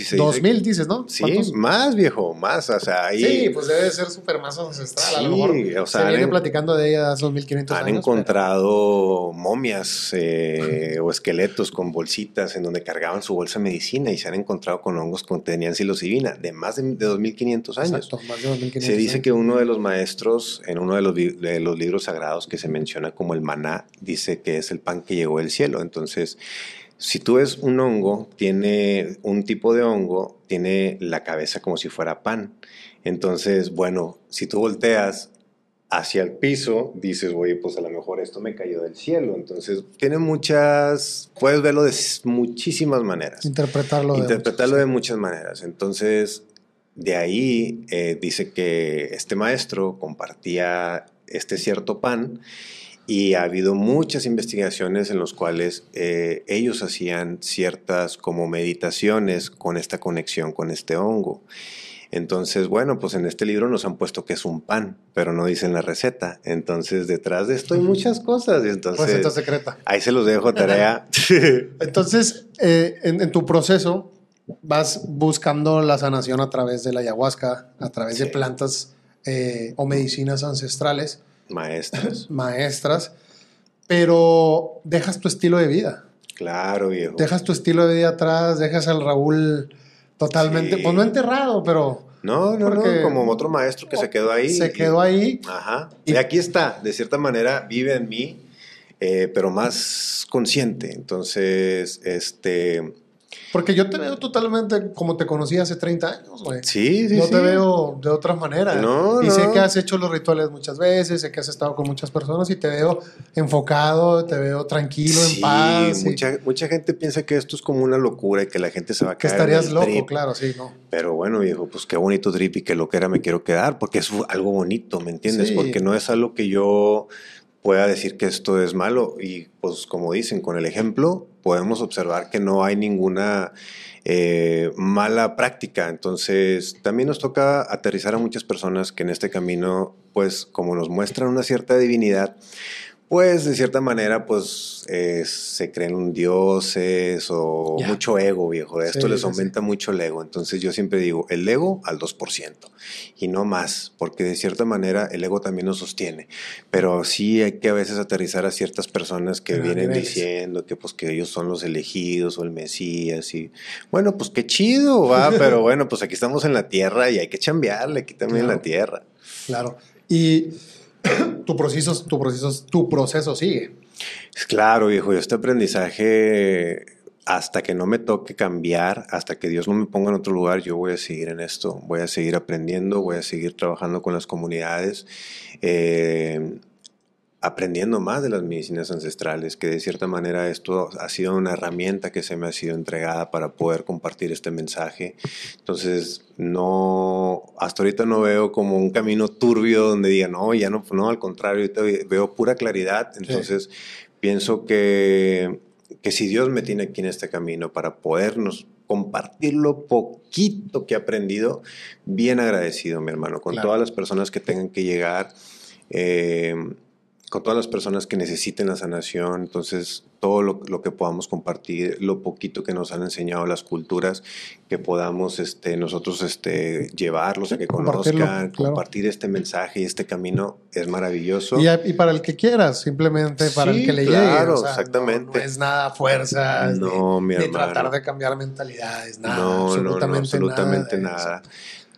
si se dice 2000 dices, ¿no? Sí, ¿Cuántos? más viejo, más, o sea, ahí Sí, pues debe de ser súper más ancestral. a lo Sí, mejor o sea, se viene han- platicando de ella hace 2500 han años. encontrado momias eh, o esqueletos con bolsitas en donde cargaban su bolsa de medicina y se han encontrado con hongos que tenían psilocibina de más de, de 2500 pero- años. Exacto, más de 2500 Se dice años. que uno de los maestros, en uno de los, bi- de los libros sagrados que se menciona como el maná, dice que es el pan que llegó del cielo. Entonces, si tú ves un hongo, tiene un tipo de hongo, tiene la cabeza como si fuera pan. Entonces, bueno, si tú volteas hacia el piso, dices, oye, pues a lo mejor esto me cayó del cielo. Entonces, tiene muchas, puedes verlo de muchísimas maneras Interpretarlo. de interpretarlo muchos, de muchas maneras. Entonces, de ahí eh, dice que este maestro compartía este cierto pan y ha habido muchas investigaciones en las cuales eh, ellos hacían ciertas como meditaciones con esta conexión con este hongo. Entonces, bueno, pues en este libro nos han puesto que es un pan, pero no dicen la receta. Entonces, detrás de esto hay muchas cosas. Y entonces, Receta secreta. ahí se los dejo tarea. [laughs] Entonces, eh, en, en tu proceso vas buscando la sanación a través de la ayahuasca, a través de plantas eh, o medicinas ancestrales, Maestros. [laughs] maestras, pero dejas tu estilo de vida. Claro, viejo. Dejas tu estilo de vida atrás, dejas al Raúl totalmente, Sí. pues no enterrado, pero No, no, no, como otro maestro que se quedó ahí. se quedó ahí. Ajá. Y- Y aquí está, de cierta manera, vive en mí, eh, pero más consciente. Entonces, este. Porque yo te veo totalmente como te conocí hace 30 años, güey. Sí, sí, no sí. te veo de otra manera. No, y sé que has hecho los rituales muchas veces, sé que has estado con muchas personas y te veo enfocado, te veo tranquilo, Sí, en paz. y mucha, mucha gente piensa que esto es como una locura y que la gente se va a que caer. en estarías loco, trip. claro, sí, ¿no? Pero bueno, viejo, pues qué bonito trip y qué loquera me quiero quedar, porque es algo bonito, ¿me entiendes? Sí. Porque no es algo que yo pueda decir que esto es malo. Y pues como dicen, con el ejemplo podemos observar que no hay ninguna eh, mala práctica. Entonces, también nos toca aterrizar a muchas personas que en este camino, pues como nos muestran una cierta divinidad, pues de cierta manera, pues eh, se creen un dioses o mucho ego, viejo. Esto Sí, les sí, aumenta mucho el ego. Entonces yo siempre digo, el ego al 2% y no más, porque de cierta manera el ego también nos sostiene. Pero sí hay que a veces aterrizar a ciertas personas que vienen niveles. diciendo que pues que ellos son los elegidos o el Mesías y bueno, pues qué chido, va, [laughs] pero bueno, pues aquí estamos en la tierra y hay que chambearle aquí también en la tierra. Claro. Y [coughs] tu proceso, tu proceso, tu proceso sigue. Claro, viejo, y este aprendizaje, hasta que no me toque cambiar, hasta que Dios no me ponga en otro lugar, yo voy a seguir en esto, voy a seguir aprendiendo, voy a seguir trabajando con las comunidades, eh, aprendiendo más de las medicinas ancestrales, que de cierta manera esto ha sido una herramienta que se me ha sido entregada para poder compartir este mensaje. Entonces, no, hasta ahorita no veo como un camino turbio donde diga, no, ya no, no, al contrario, ahorita veo pura claridad. Entonces, pienso que, que si Dios me tiene aquí en este camino para podernos compartir lo poquito que he aprendido, bien agradecido, mi hermano, con Claro. todas las personas que tengan que llegar. eh, con todas las personas que necesiten la sanación, entonces todo lo, lo que podamos compartir, lo poquito que nos han enseñado las culturas, que podamos este, nosotros este, llevarlos a que conozcan, claro. compartir este mensaje y este camino es maravilloso. Y, y para el que quieras, simplemente para Sí, el que le claro, llegue. o sea, exactamente. No, no es nada fuerza, No, mi de, hermano. tratar de cambiar mentalidades, nada. no, no, no, absolutamente, absolutamente nada. nada.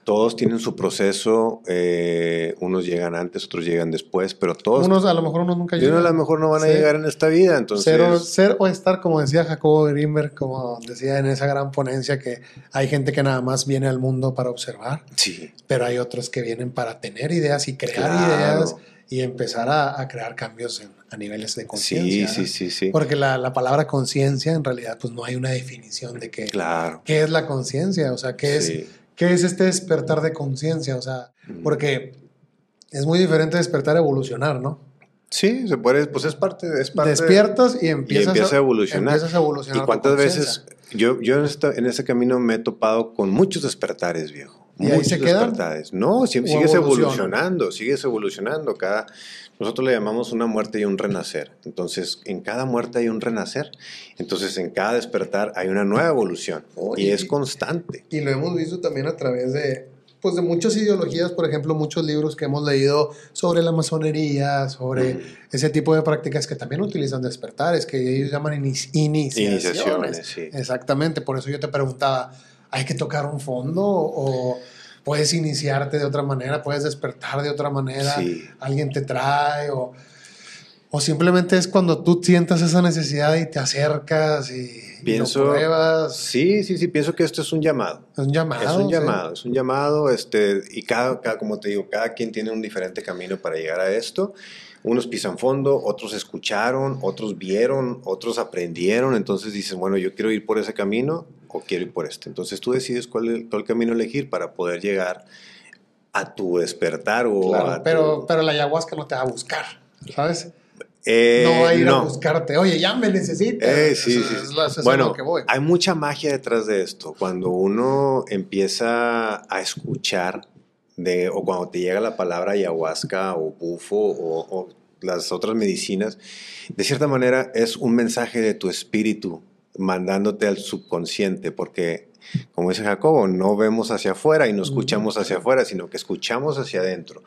Todos tienen su proceso, eh, unos llegan antes, otros llegan después, pero todos, Unos, a lo mejor unos nunca y unos a llegan. lo mejor no van a Sí. llegar en esta vida, entonces... Ser, ser o estar, como decía Jacobo Grimberg, como decía en esa gran ponencia, que hay gente que nada más viene al mundo para observar, Sí, pero hay otros que vienen para tener ideas y crear Claro. ideas y empezar a, a crear cambios en- a niveles de sí, conciencia. sí, sí, sí. Porque la, la palabra conciencia, en realidad, pues no hay una definición de qué, Claro. qué es la conciencia, o sea, qué es, sí. Qué es este despertar de conciencia, o sea, porque es muy diferente despertar a evolucionar, ¿no? Sí, se puede, pues es parte, es parte Despiertas y empiezas, empieza a evolucionar. empiezas a evolucionar ¿Y cuántas veces yo, yo en, esta- en este camino me he topado con muchos despertares, viejo? ¿Y ahí se quedan? No, si- ¿O sigues evolucionan? evolucionando, sigues evolucionando. Cada, nosotros le llamamos una muerte y un renacer. Entonces, en cada muerte hay un renacer. Entonces, en cada despertar hay una nueva evolución. Oh, y y- es constante. Y lo hemos visto también a través de, pues de muchas ideologías, por ejemplo, muchos libros que hemos leído sobre la masonería, sobre Mm. ese tipo de prácticas que también utilizan despertares, que ellos llaman inici- iniciaciones. Iniciaciones, sí. Exactamente, por eso yo te preguntaba, ¿hay que tocar un fondo o puedes iniciarte de otra manera, puedes despertar de otra manera, Sí. alguien te trae o... O simplemente es cuando tú sientas esa necesidad y te acercas y, y Pienso- lo pruebas. Sí, sí, sí, pienso que esto es un llamado. Es un llamado. Es un sí. llamado, es un llamado, este, y cada, cada- como te digo, cada quien tiene un diferente camino para llegar a esto. Unos pisan fondo, otros escucharon, otros vieron, otros aprendieron, entonces dicen, bueno, yo quiero ir por ese camino o quiero ir por este. Entonces tú decides cuál, es- cuál camino elegir para poder llegar a tu despertar o Claro, a tu- pero, pero la ayahuasca no te va a buscar, ¿sabes? Eh, no va a ir a buscarte. Oye, ya me necesitas. Eh, sí, Eso eso bueno, que voy. hay mucha magia detrás de esto. Cuando uno empieza a escuchar de, o cuando te llega la palabra ayahuasca o bufo o, o las otras medicinas, de cierta manera es un mensaje de tu espíritu mandándote al subconsciente, porque como dice Jacobo, no vemos hacia afuera y no escuchamos hacia afuera, sino que escuchamos hacia adentro.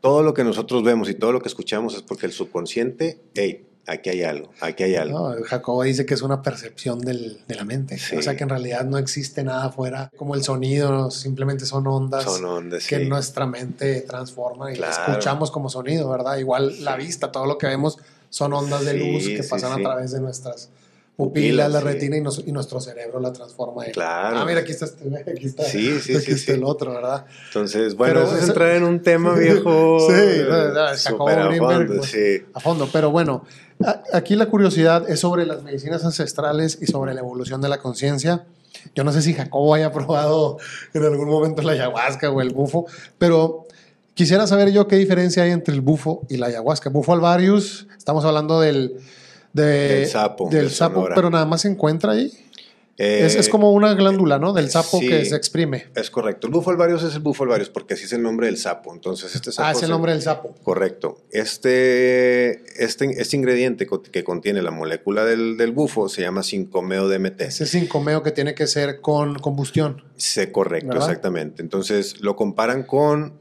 Todo lo que nosotros vemos y todo lo que escuchamos es porque el subconsciente, hey, aquí hay algo, aquí hay algo. No, Jacobo dice que es una percepción del- de la mente. Sí. O sea que en realidad no existe nada afuera, como el sonido, simplemente son ondas Son ondas, que sí. nuestra mente transforma y Claro. escuchamos como sonido, ¿verdad? Igual la vista, todo lo que vemos son ondas de luz que pasan a través de nuestras Pupilas, la sí. retina y, nos- y nuestro cerebro la transforma. en- Claro. Ah, mira, aquí está este, [laughs] aquí está, Sí, sí, aquí está el otro, ¿verdad? Entonces, bueno, Pero eso es entrar en un tema [laughs] viejo. Sí, eh, súper a fondo, pues, sí. a fondo. Pero bueno, a- aquí la curiosidad es sobre las medicinas ancestrales y sobre la evolución de la conciencia. Yo no sé si Jacobo haya [laughs] probado en algún momento la ayahuasca o el bufo, pero quisiera saber yo qué diferencia hay entre el bufo y la ayahuasca. Bufo alvarius, estamos hablando del, de- Del sapo, del de sapo, pero nada más se encuentra ahí. Eh, es, es como una glándula, ¿no? Del sapo sí. que se exprime. Es correcto. El bufo alvarius es el bufo alvarius porque así es el nombre del sapo. Entonces, este sapo. Ah, es el se- nombre del sapo. Correcto. Este, este, este ingrediente que contiene la molécula del, del bufo se llama 5-meo-DMT. Ese sincomeo que tiene que ser con combustión. Sí, correcto, ¿Verdad? exactamente. Entonces, lo comparan con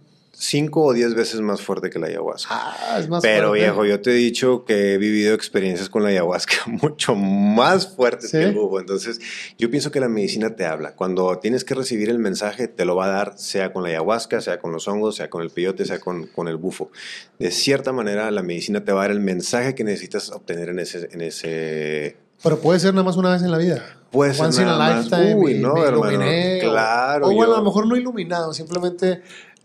5 o 10 veces más fuerte que la ayahuasca. Ah, es más Pero fuerte. viejo, yo te he dicho que he vivido experiencias con la ayahuasca [laughs] mucho más fuertes ¿Sí? que el bufo. Entonces, yo pienso que la medicina te habla. Cuando tienes que recibir el mensaje, te lo va a dar, sea con la ayahuasca, sea con los hongos, sea con el peyote, sea con, con el bufo. De cierta manera, la medicina te va a dar el mensaje que necesitas obtener en ese... En ese Pero puede ser nada más una vez en la vida. Puede ser Once in a más. lifetime. Uy, y no, me hermano. iluminé, o- Claro, O, bueno, a lo mejor no iluminado, simplemente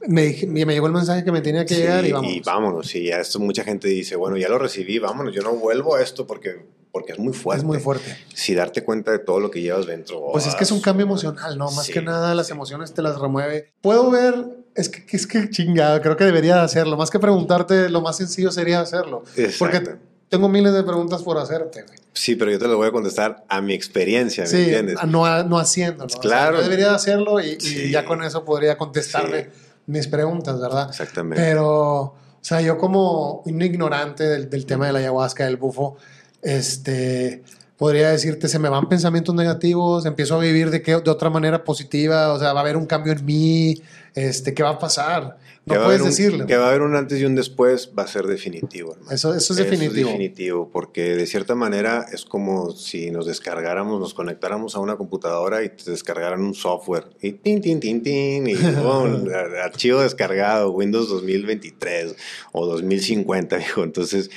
me, dije- me llegó el mensaje que me tenía que Sí, llegar y vamos. Y vámonos, sí, ya esto mucha gente dice, bueno, ya lo recibí, vámonos, yo no vuelvo a esto porque, porque es muy fuerte. Es muy fuerte. Si darte cuenta de todo lo que llevas dentro. Pues es que es un cambio emocional, ¿no? Más Sí, que nada las emociones te las remueve. Puedo ver, es que, es que chingado, creo que debería de hacerlo. Más que preguntarte, lo más sencillo sería hacerlo. Porque Exacto. tengo miles de preguntas por hacerte, güey. Sí, pero yo te lo voy a contestar a mi experiencia, ¿me Sí, entiendes? no, no haciéndolo. O sea, Claro. yo debería de hacerlo y, y Sí. ya con eso podría contestarme Sí. Mis preguntas, ¿verdad? Exactamente. Pero, o sea, yo como un ignorante del, del tema de la ayahuasca, del bufo, este, podría decirte, se me van pensamientos negativos, empiezo a vivir de, qué, de otra manera positiva, o sea, va a haber un cambio en mí, este, ¿qué va a pasar? Que No va a puedes haber un- decirlo. Que va a haber un antes y un después, va a ser definitivo, hermano. Eso, eso es definitivo. definitivo, porque de cierta manera es como si nos descargáramos, nos conectáramos a una computadora y te descargaran un software. Y tin, tin, tin, tin, y [laughs] boom, ar- archivo descargado, Windows 2023 o 2050, dijo. Entonces,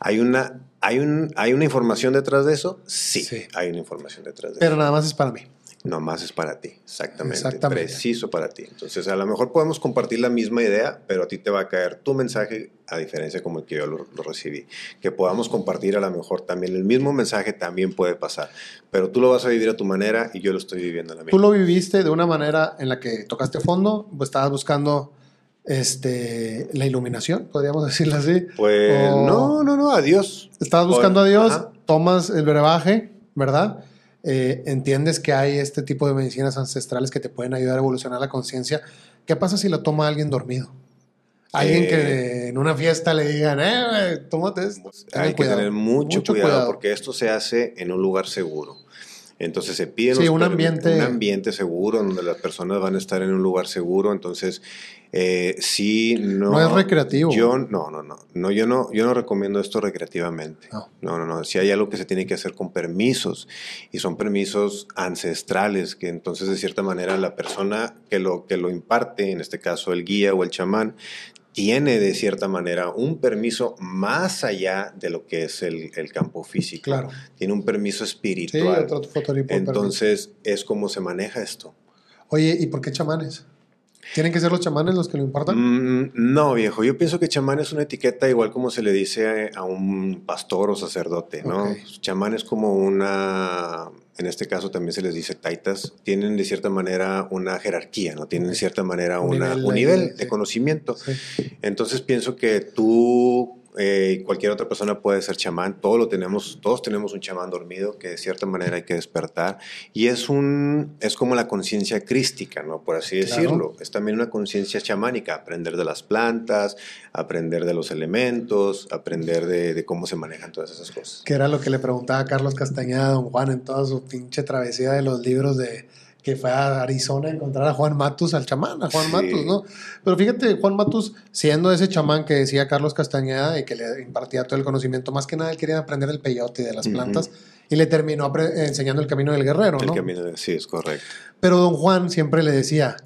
¿hay una, hay, un, ¿hay una información detrás de eso? Sí, Sí. hay una información detrás de Pero eso. nada más es para mí. Nomás es para ti, exactamente, Exactamente. preciso para ti. Entonces, a lo mejor podemos compartir la misma idea, pero a ti te va a caer tu mensaje, a diferencia como el que yo lo, lo recibí. Que podamos compartir a lo mejor también el mismo mensaje también puede pasar, pero tú lo vas a vivir a tu manera y yo lo estoy viviendo a la mía. Tú lo viviste de una manera en la que tocaste fondo, pues estabas buscando este, la iluminación, podríamos [laughs] decirlo así. Pues O- no, no, no, adiós. Estabas buscando a Dios, Ajá. tomas el brebaje, ¿verdad? Eh, entiendes que hay este tipo de medicinas ancestrales que te pueden ayudar a evolucionar la conciencia. ¿Qué pasa si lo toma alguien dormido? Alguien que Eh, en una fiesta le digan, eh, tómate esto. Hay que cuidado, tener mucho, cuidado, porque esto se hace en un lugar seguro. Entonces se Sí, los un ambiente- un ambiente seguro donde las personas van a estar en un lugar seguro. Entonces, eh, sí, no. No es recreativo. Yo no, no, no, no. Yo no, yo no recomiendo esto recreativamente. No. No, no, no. Si hay algo que se tiene que hacer con permisos y son permisos ancestrales que entonces de cierta manera la persona que lo que lo imparte, en este caso el guía o el chamán, tiene de cierta manera un permiso más allá de lo que es el, el campo físico. Claro. Tiene un permiso Sí, espiritual. otro permiso. Entonces es como se maneja esto. Oye, ¿y por qué chamanes? ¿Tienen que ser los chamanes los que lo impartan? Mm, no, viejo. Yo pienso que chamán es una etiqueta igual como se le dice a un pastor o sacerdote, ¿no? Ok. Chamán es como una, en este caso también se les dice taitas, tienen de cierta manera una jerarquía, ¿no? Tienen de cierta manera Un una- nivel un de- nivel de sí. conocimiento. Sí. Entonces pienso que tú eh, cualquier otra persona puede ser chamán. Todos lo tenemos, todos tenemos un chamán dormido que de cierta manera hay que despertar. Y es un, es como la conciencia crística, ¿no? Por así Claro. decirlo. Es también una conciencia chamánica, aprender de las plantas, aprender de los elementos, aprender de, de cómo se manejan todas esas cosas. Que era lo que le preguntaba a Carlos Castañeda a Don Juan en toda su pinche travesía de los libros de que fue a Arizona a encontrar a Juan Matus, al chamán, a Juan Sí. Matus, ¿no? Pero fíjate, Juan Matus, siendo ese chamán que decía Carlos Castañeda y que le impartía todo el conocimiento, más que nada él quería aprender el peyote y de las plantas y le terminó enseñando el camino del guerrero, El ¿no? camino de- sí, es correcto. Pero don Juan siempre le decía,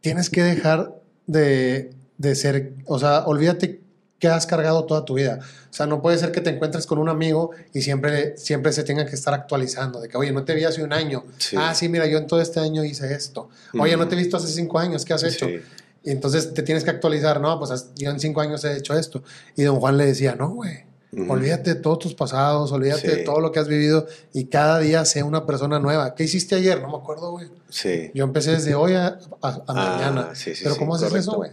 tienes que dejar de, de ser, o sea, olvídate que has cargado toda tu vida. O sea, no puede ser que te encuentres con un amigo y siempre, siempre se tenga que estar actualizando, de que, oye, no te vi hace un año. Sí. Ah, sí, mira, yo en todo este año hice esto. Oye, no te he visto hace cinco años, ¿qué has hecho? Sí. Y entonces te tienes que actualizar, no, pues yo en cinco años he hecho esto. Y don Juan le decía, no, güey, Olvídate de todos tus pasados, olvídate Sí. de todo lo que has vivido y cada día sé una persona nueva. ¿Qué hiciste ayer? No me acuerdo, güey. Sí. Yo empecé desde hoy a, a- a Ah, mañana. sí, sí, Pero ¿cómo haces correcto. eso, güey?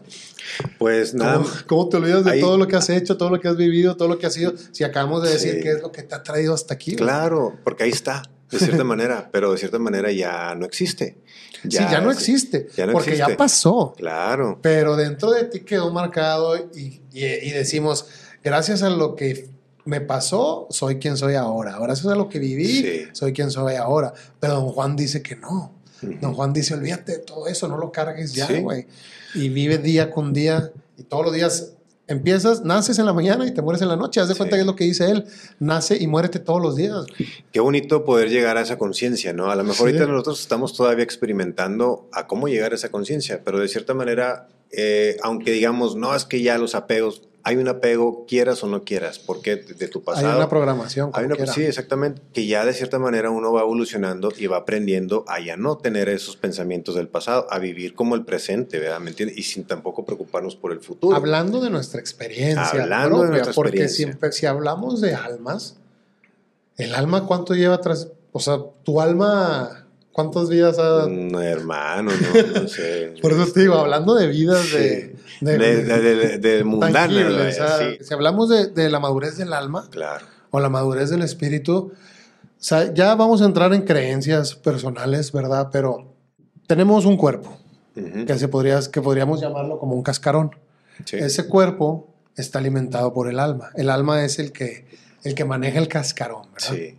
Pues nada. ¿Cómo, cómo te olvidas de Ahí- todo lo que has hecho, todo lo que has vivido, todo lo que has sido? Si acabamos de decir qué es lo que te ha traído hasta aquí. Claro, porque ahí está, de cierta [laughs] manera, pero de cierta manera ya no existe. sí, ya no existe. ya no porque ya pasó. Claro, Pero dentro de ti quedó marcado y, y- y decimos, gracias a lo que me pasó, soy quien soy ahora. Gracias a lo que viví, Sí. soy quien soy ahora. Pero don Juan dice que no. Don Juan dice, olvídate de todo eso, no lo cargues ya, Sí. güey. Y vive día con día y todos los días empiezas, naces en la mañana y te mueres en la noche. Haz de cuenta Sí. que es lo que dice él. Nace y muérete todos los días. qué bonito poder llegar a esa conciencia, ¿no? A lo mejor Sí. ahorita nosotros estamos todavía experimentando a cómo llegar a esa conciencia, pero de cierta manera, eh, aunque digamos, no, es que ya los apegos, hay un apego, quieras o no quieras, porque de, tu pasado... Hay una programación. Hay una- quiera. sí, exactamente, que ya de cierta manera uno va evolucionando y va aprendiendo a ya no tener esos pensamientos del pasado, a vivir como el presente, ¿verdad? ¿Me entiendes? Y sin tampoco preocuparnos por el futuro. Hablando de nuestra experiencia. Hablando de nuestra porque experiencia. siempre, si hablamos de almas, el alma, ¿cuánto lleva atrás? O sea, tu alma, ¿cuántas vidas ha.? Mm, hermano, no, no sé. [laughs] Por eso te digo, hablando de vidas de. De, de, de, o sea, sí. Si hablamos de, la madurez del alma Claro. o la madurez del espíritu, o sea, ya vamos a entrar en creencias personales, ¿verdad? Pero tenemos un cuerpo que, se podría, que podríamos llamarlo como un cascarón. sí. Ese cuerpo está alimentado por el alma. El alma es el que, el que maneja el cascarón, ¿verdad? Sí.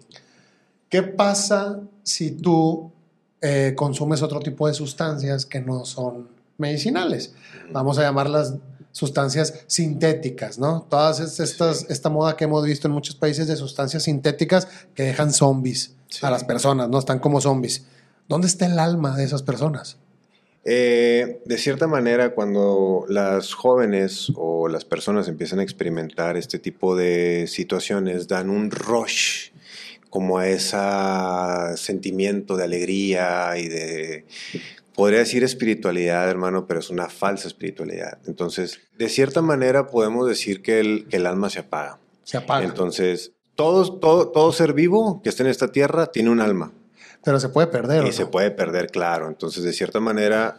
¿Qué pasa si tú eh, consumes otro tipo de sustancias que no son medicinales? Vamos a llamarlas sustancias sintéticas, ¿no? Todas es- estas, esta moda que hemos visto en muchos países de sustancias sintéticas que dejan zombies Sí. a las personas, ¿no? Están como zombies. ¿Dónde está el alma de esas personas? Eh, de cierta manera, cuando las jóvenes o las personas empiezan a experimentar este tipo de situaciones, dan un rush como a ese sentimiento de alegría y de, podría decir espiritualidad, hermano, pero es una falsa espiritualidad. Entonces, de cierta manera podemos decir que el, que el alma se apaga. Se apaga. Entonces, todo, todo, todo ser vivo que esté en esta tierra tiene un alma. pero se puede perder. ¿o Y no? se puede perder, claro. Entonces, de cierta manera,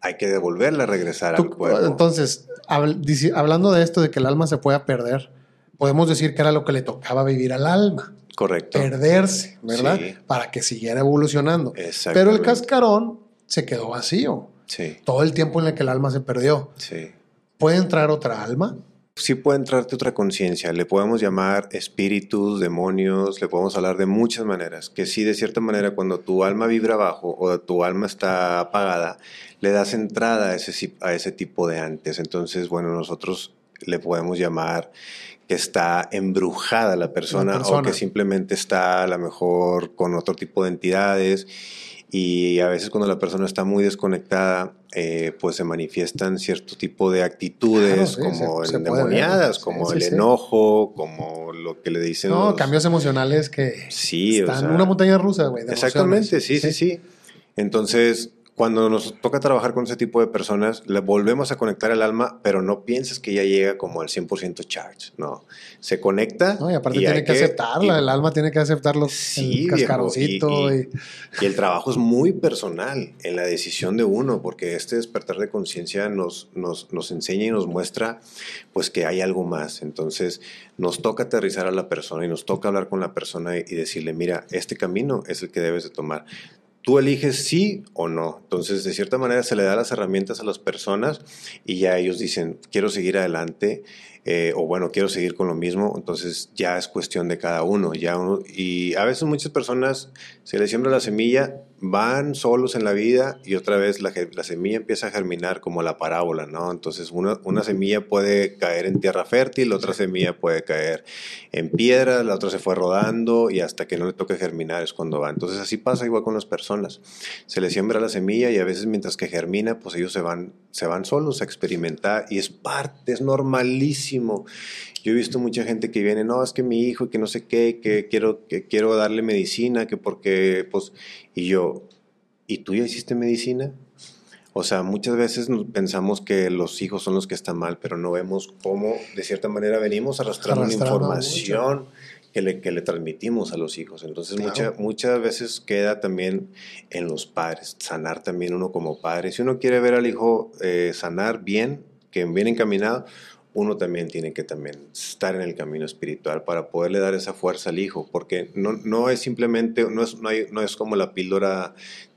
hay que devolverla, regresar al cuerpo. Entonces, hablando de esto de que el alma se pueda perder, podemos decir que era lo que le tocaba vivir al alma. Correcto. perderse, ¿verdad? Sí. Para que siguiera evolucionando. Pero el cascarón se quedó vacío. Sí, Todo el tiempo en el que el alma se perdió. sí. ¿Puede entrar otra alma? Sí puede entrarte otra conciencia, le podemos llamar espíritus, demonios, le podemos hablar de muchas maneras, que sí, de cierta manera, cuando tu alma vibra abajo o tu alma está apagada, le das entrada a ese, a ese tipo de antes. Entonces, bueno, nosotros le podemos llamar que está embrujada la persona, La persona. o que simplemente está a lo mejor con otro tipo de entidades. Y a veces cuando la persona está muy desconectada, eh, pues se manifiestan cierto tipo de actitudes Claro, sí, como se- se puede endemoniadas, como Sí, el enojo, como lo que le dicen No, los- cambios emocionales que Sí, o están sea, en una montaña rusa, güey. Exactamente, emociones. sí, sí, sí. Entonces, cuando nos toca trabajar con ese tipo de personas, le volvemos a conectar el alma, pero no pienses que ya llega como al 100% charge, no. Se conecta. No, y aparte tiene que, aceptarla, y- el alma tiene que aceptar los, Sí, cascaroncito. y- y- el trabajo es muy personal en la decisión de uno, porque este despertar de conciencia nos, nos, nos enseña y nos muestra pues que hay algo más. Entonces nos toca aterrizar a la persona y nos toca hablar con la persona y decirle, mira, este camino es el que debes de tomar. Tú eliges sí o no. Entonces, de cierta manera, se le da las herramientas a las personas y ya ellos dicen, quiero seguir adelante eh, o bueno, quiero seguir con lo mismo. Entonces, ya es cuestión de cada uno. Ya uno- y a veces muchas personas se les siembra la semilla, van solos en la vida y otra vez la, semilla empieza a germinar como la parábola, ¿no? Entonces, una, una semilla puede caer en tierra fértil, otra semilla puede caer en piedra, la otra se fue rodando y hasta que no le toque germinar es cuando va. Entonces así pasa igual con las personas. Se les siembra la semilla y a veces mientras que germina, pues ellos se van, se van solos a experimentar y es parte, es normalísimo. Yo he visto mucha gente que viene, no, es que mi hijo, que no sé qué, que quiero, que quiero darle medicina, que porque, pues, y yo, ¿y tú ya hiciste medicina? O sea, muchas veces pensamos que los hijos son los que están mal, pero no vemos cómo, de cierta manera, venimos arrastrando, Arrastrando información que le, que le transmitimos a los hijos. Entonces, Claro. mucha- muchas veces queda también en los padres, sanar también uno como padre. Si uno quiere ver al hijo eh, sanar bien, que bien encaminado, uno también tiene que también estar en el camino espiritual para poderle dar esa fuerza al hijo, porque no, no es simplemente, no es, no, hay- no es como la píldora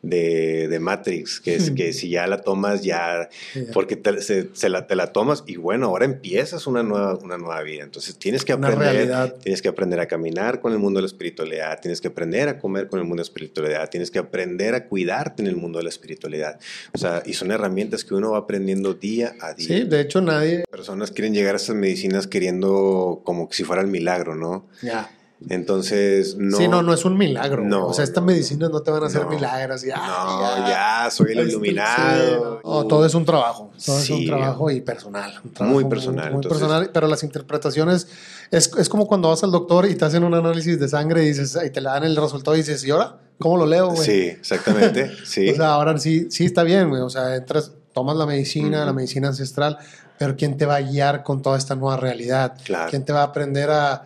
de, de Matrix, que es que si ya la tomas ya, porque te, se, se la, te la tomas y bueno, ahora empiezas una nueva, una nueva vida, entonces tienes que Una aprender, realidad. tienes que aprender a caminar con el mundo de la espiritualidad, tienes que aprender a comer con el mundo de la espiritualidad, tienes que aprender a cuidarte en el mundo de la espiritualidad, o sea, y son herramientas que uno va aprendiendo día a día Sí, de hecho nadie... personas quieren llegar a estas medicinas queriendo como que si fuera el milagro, ¿no? Ya. Entonces, no. sí, no, no es un milagro. No, o sea, estas no, medicinas no te van a hacer no. milagros. Ya, No, ya, soy el Este, iluminado. sí, no, todo es un trabajo. Todo es Sí. un trabajo y personal. un trabajo Muy personal, Muy, entonces- personal, pero las interpretaciones es, es como cuando vas al doctor y te hacen un análisis de sangre y, dices, y te le dan el resultado y dices, ¿y ahora? ¿Cómo lo leo, güey? Sí, exactamente. [laughs] Sí. O sea, ahora sí, sí está bien, güey. O sea, entras, tomas la medicina, la medicina ancestral, pero ¿quién te va a guiar con toda esta nueva realidad? Claro. ¿Quién te va a aprender a,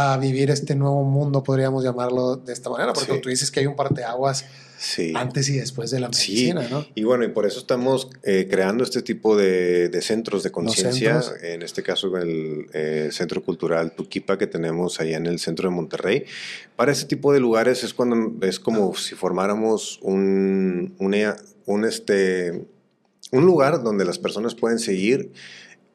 a vivir este nuevo mundo, podríamos llamarlo de esta manera? Porque Sí. tú dices que hay un parteaguas sí. antes y después de la Sí, medicina, ¿no? y bueno, y por eso estamos eh, creando este tipo de, de centros de conciencia, en este caso el eh, Centro Cultural Tuquipa que tenemos allá en el centro de Monterrey. Para ese tipo de lugares es cuando es como si formáramos un, un, este, un lugar donde las personas pueden seguir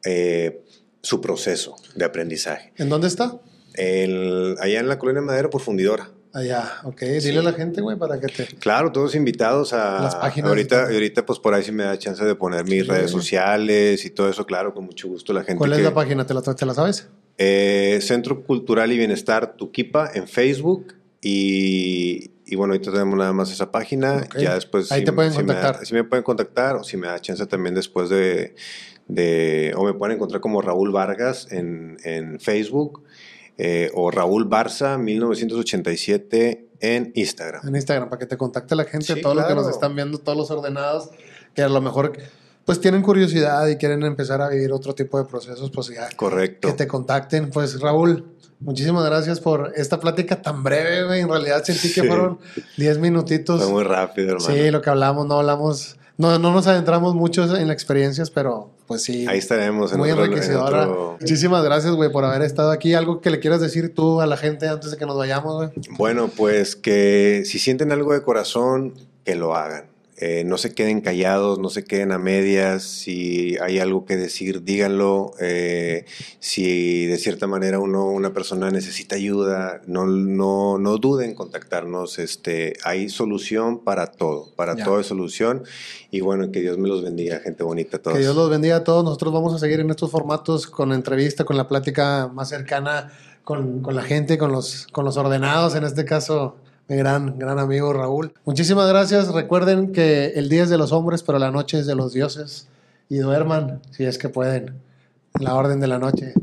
eh, su proceso de aprendizaje. ¿En dónde está? El- allá en la colonia Madero por Fundidora. Allá, ok. Sí. Dile a la gente, güey, para que te... Claro, todos invitados a Las páginas ahorita, ahorita pues por ahí sí me da chance de poner mis Sí. redes sociales y todo eso, claro, con mucho gusto la gente ¿Cuál es la página? ¿Te la, te la sabes? Eh, Centro Cultural y Bienestar Tuquipa en Facebook y, y bueno, ahorita tenemos nada más esa página, ya después Ahí te pueden me da- contactar. si me pueden contactar o si me da chance también después de, de o me pueden encontrar como Raúl Vargas en, en Facebook eh, o Raúl Barza 1987 en Instagram. En Instagram, para que te contacte la gente, Sí, todos los que claro. nos están viendo, todos los ordenados, que a lo mejor pues tienen curiosidad y quieren empezar a vivir otro tipo de procesos, pues ya Correcto. que te contacten. Pues Raúl, muchísimas gracias por esta plática tan breve, güey. En realidad sentí que Sí. fueron 10 minutitos. Fue muy rápido, hermano. Sí, lo que hablamos, no hablamos, no, no nos adentramos mucho en las experiencias, pero Pues sí. Ahí estaremos. En muy enriquecedora. Muchísimas gracias, güey, por haber estado aquí. ¿Algo que le quieras decir tú a la gente antes de que nos vayamos, güey? Bueno, pues que si sienten algo de corazón, que lo hagan eh, no se queden callados, no se queden a medias, si hay algo que decir, díganlo, eh, si de cierta manera uno, una persona necesita ayuda, no, no, no duden en contactarnos, este, hay solución para todo, para todo hay solución y bueno, que Dios me los bendiga, gente bonita a todos. Que Dios los bendiga a todos, nosotros vamos a seguir en estos formatos con entrevista, con la plática más cercana con, con la gente, con los, con los ordenados, en este caso mi gran, gran amigo Raúl. Muchísimas gracias. Recuerden que el día es de los hombres, pero la noche es de los dioses. Y duerman, si es que pueden, la orden de la noche.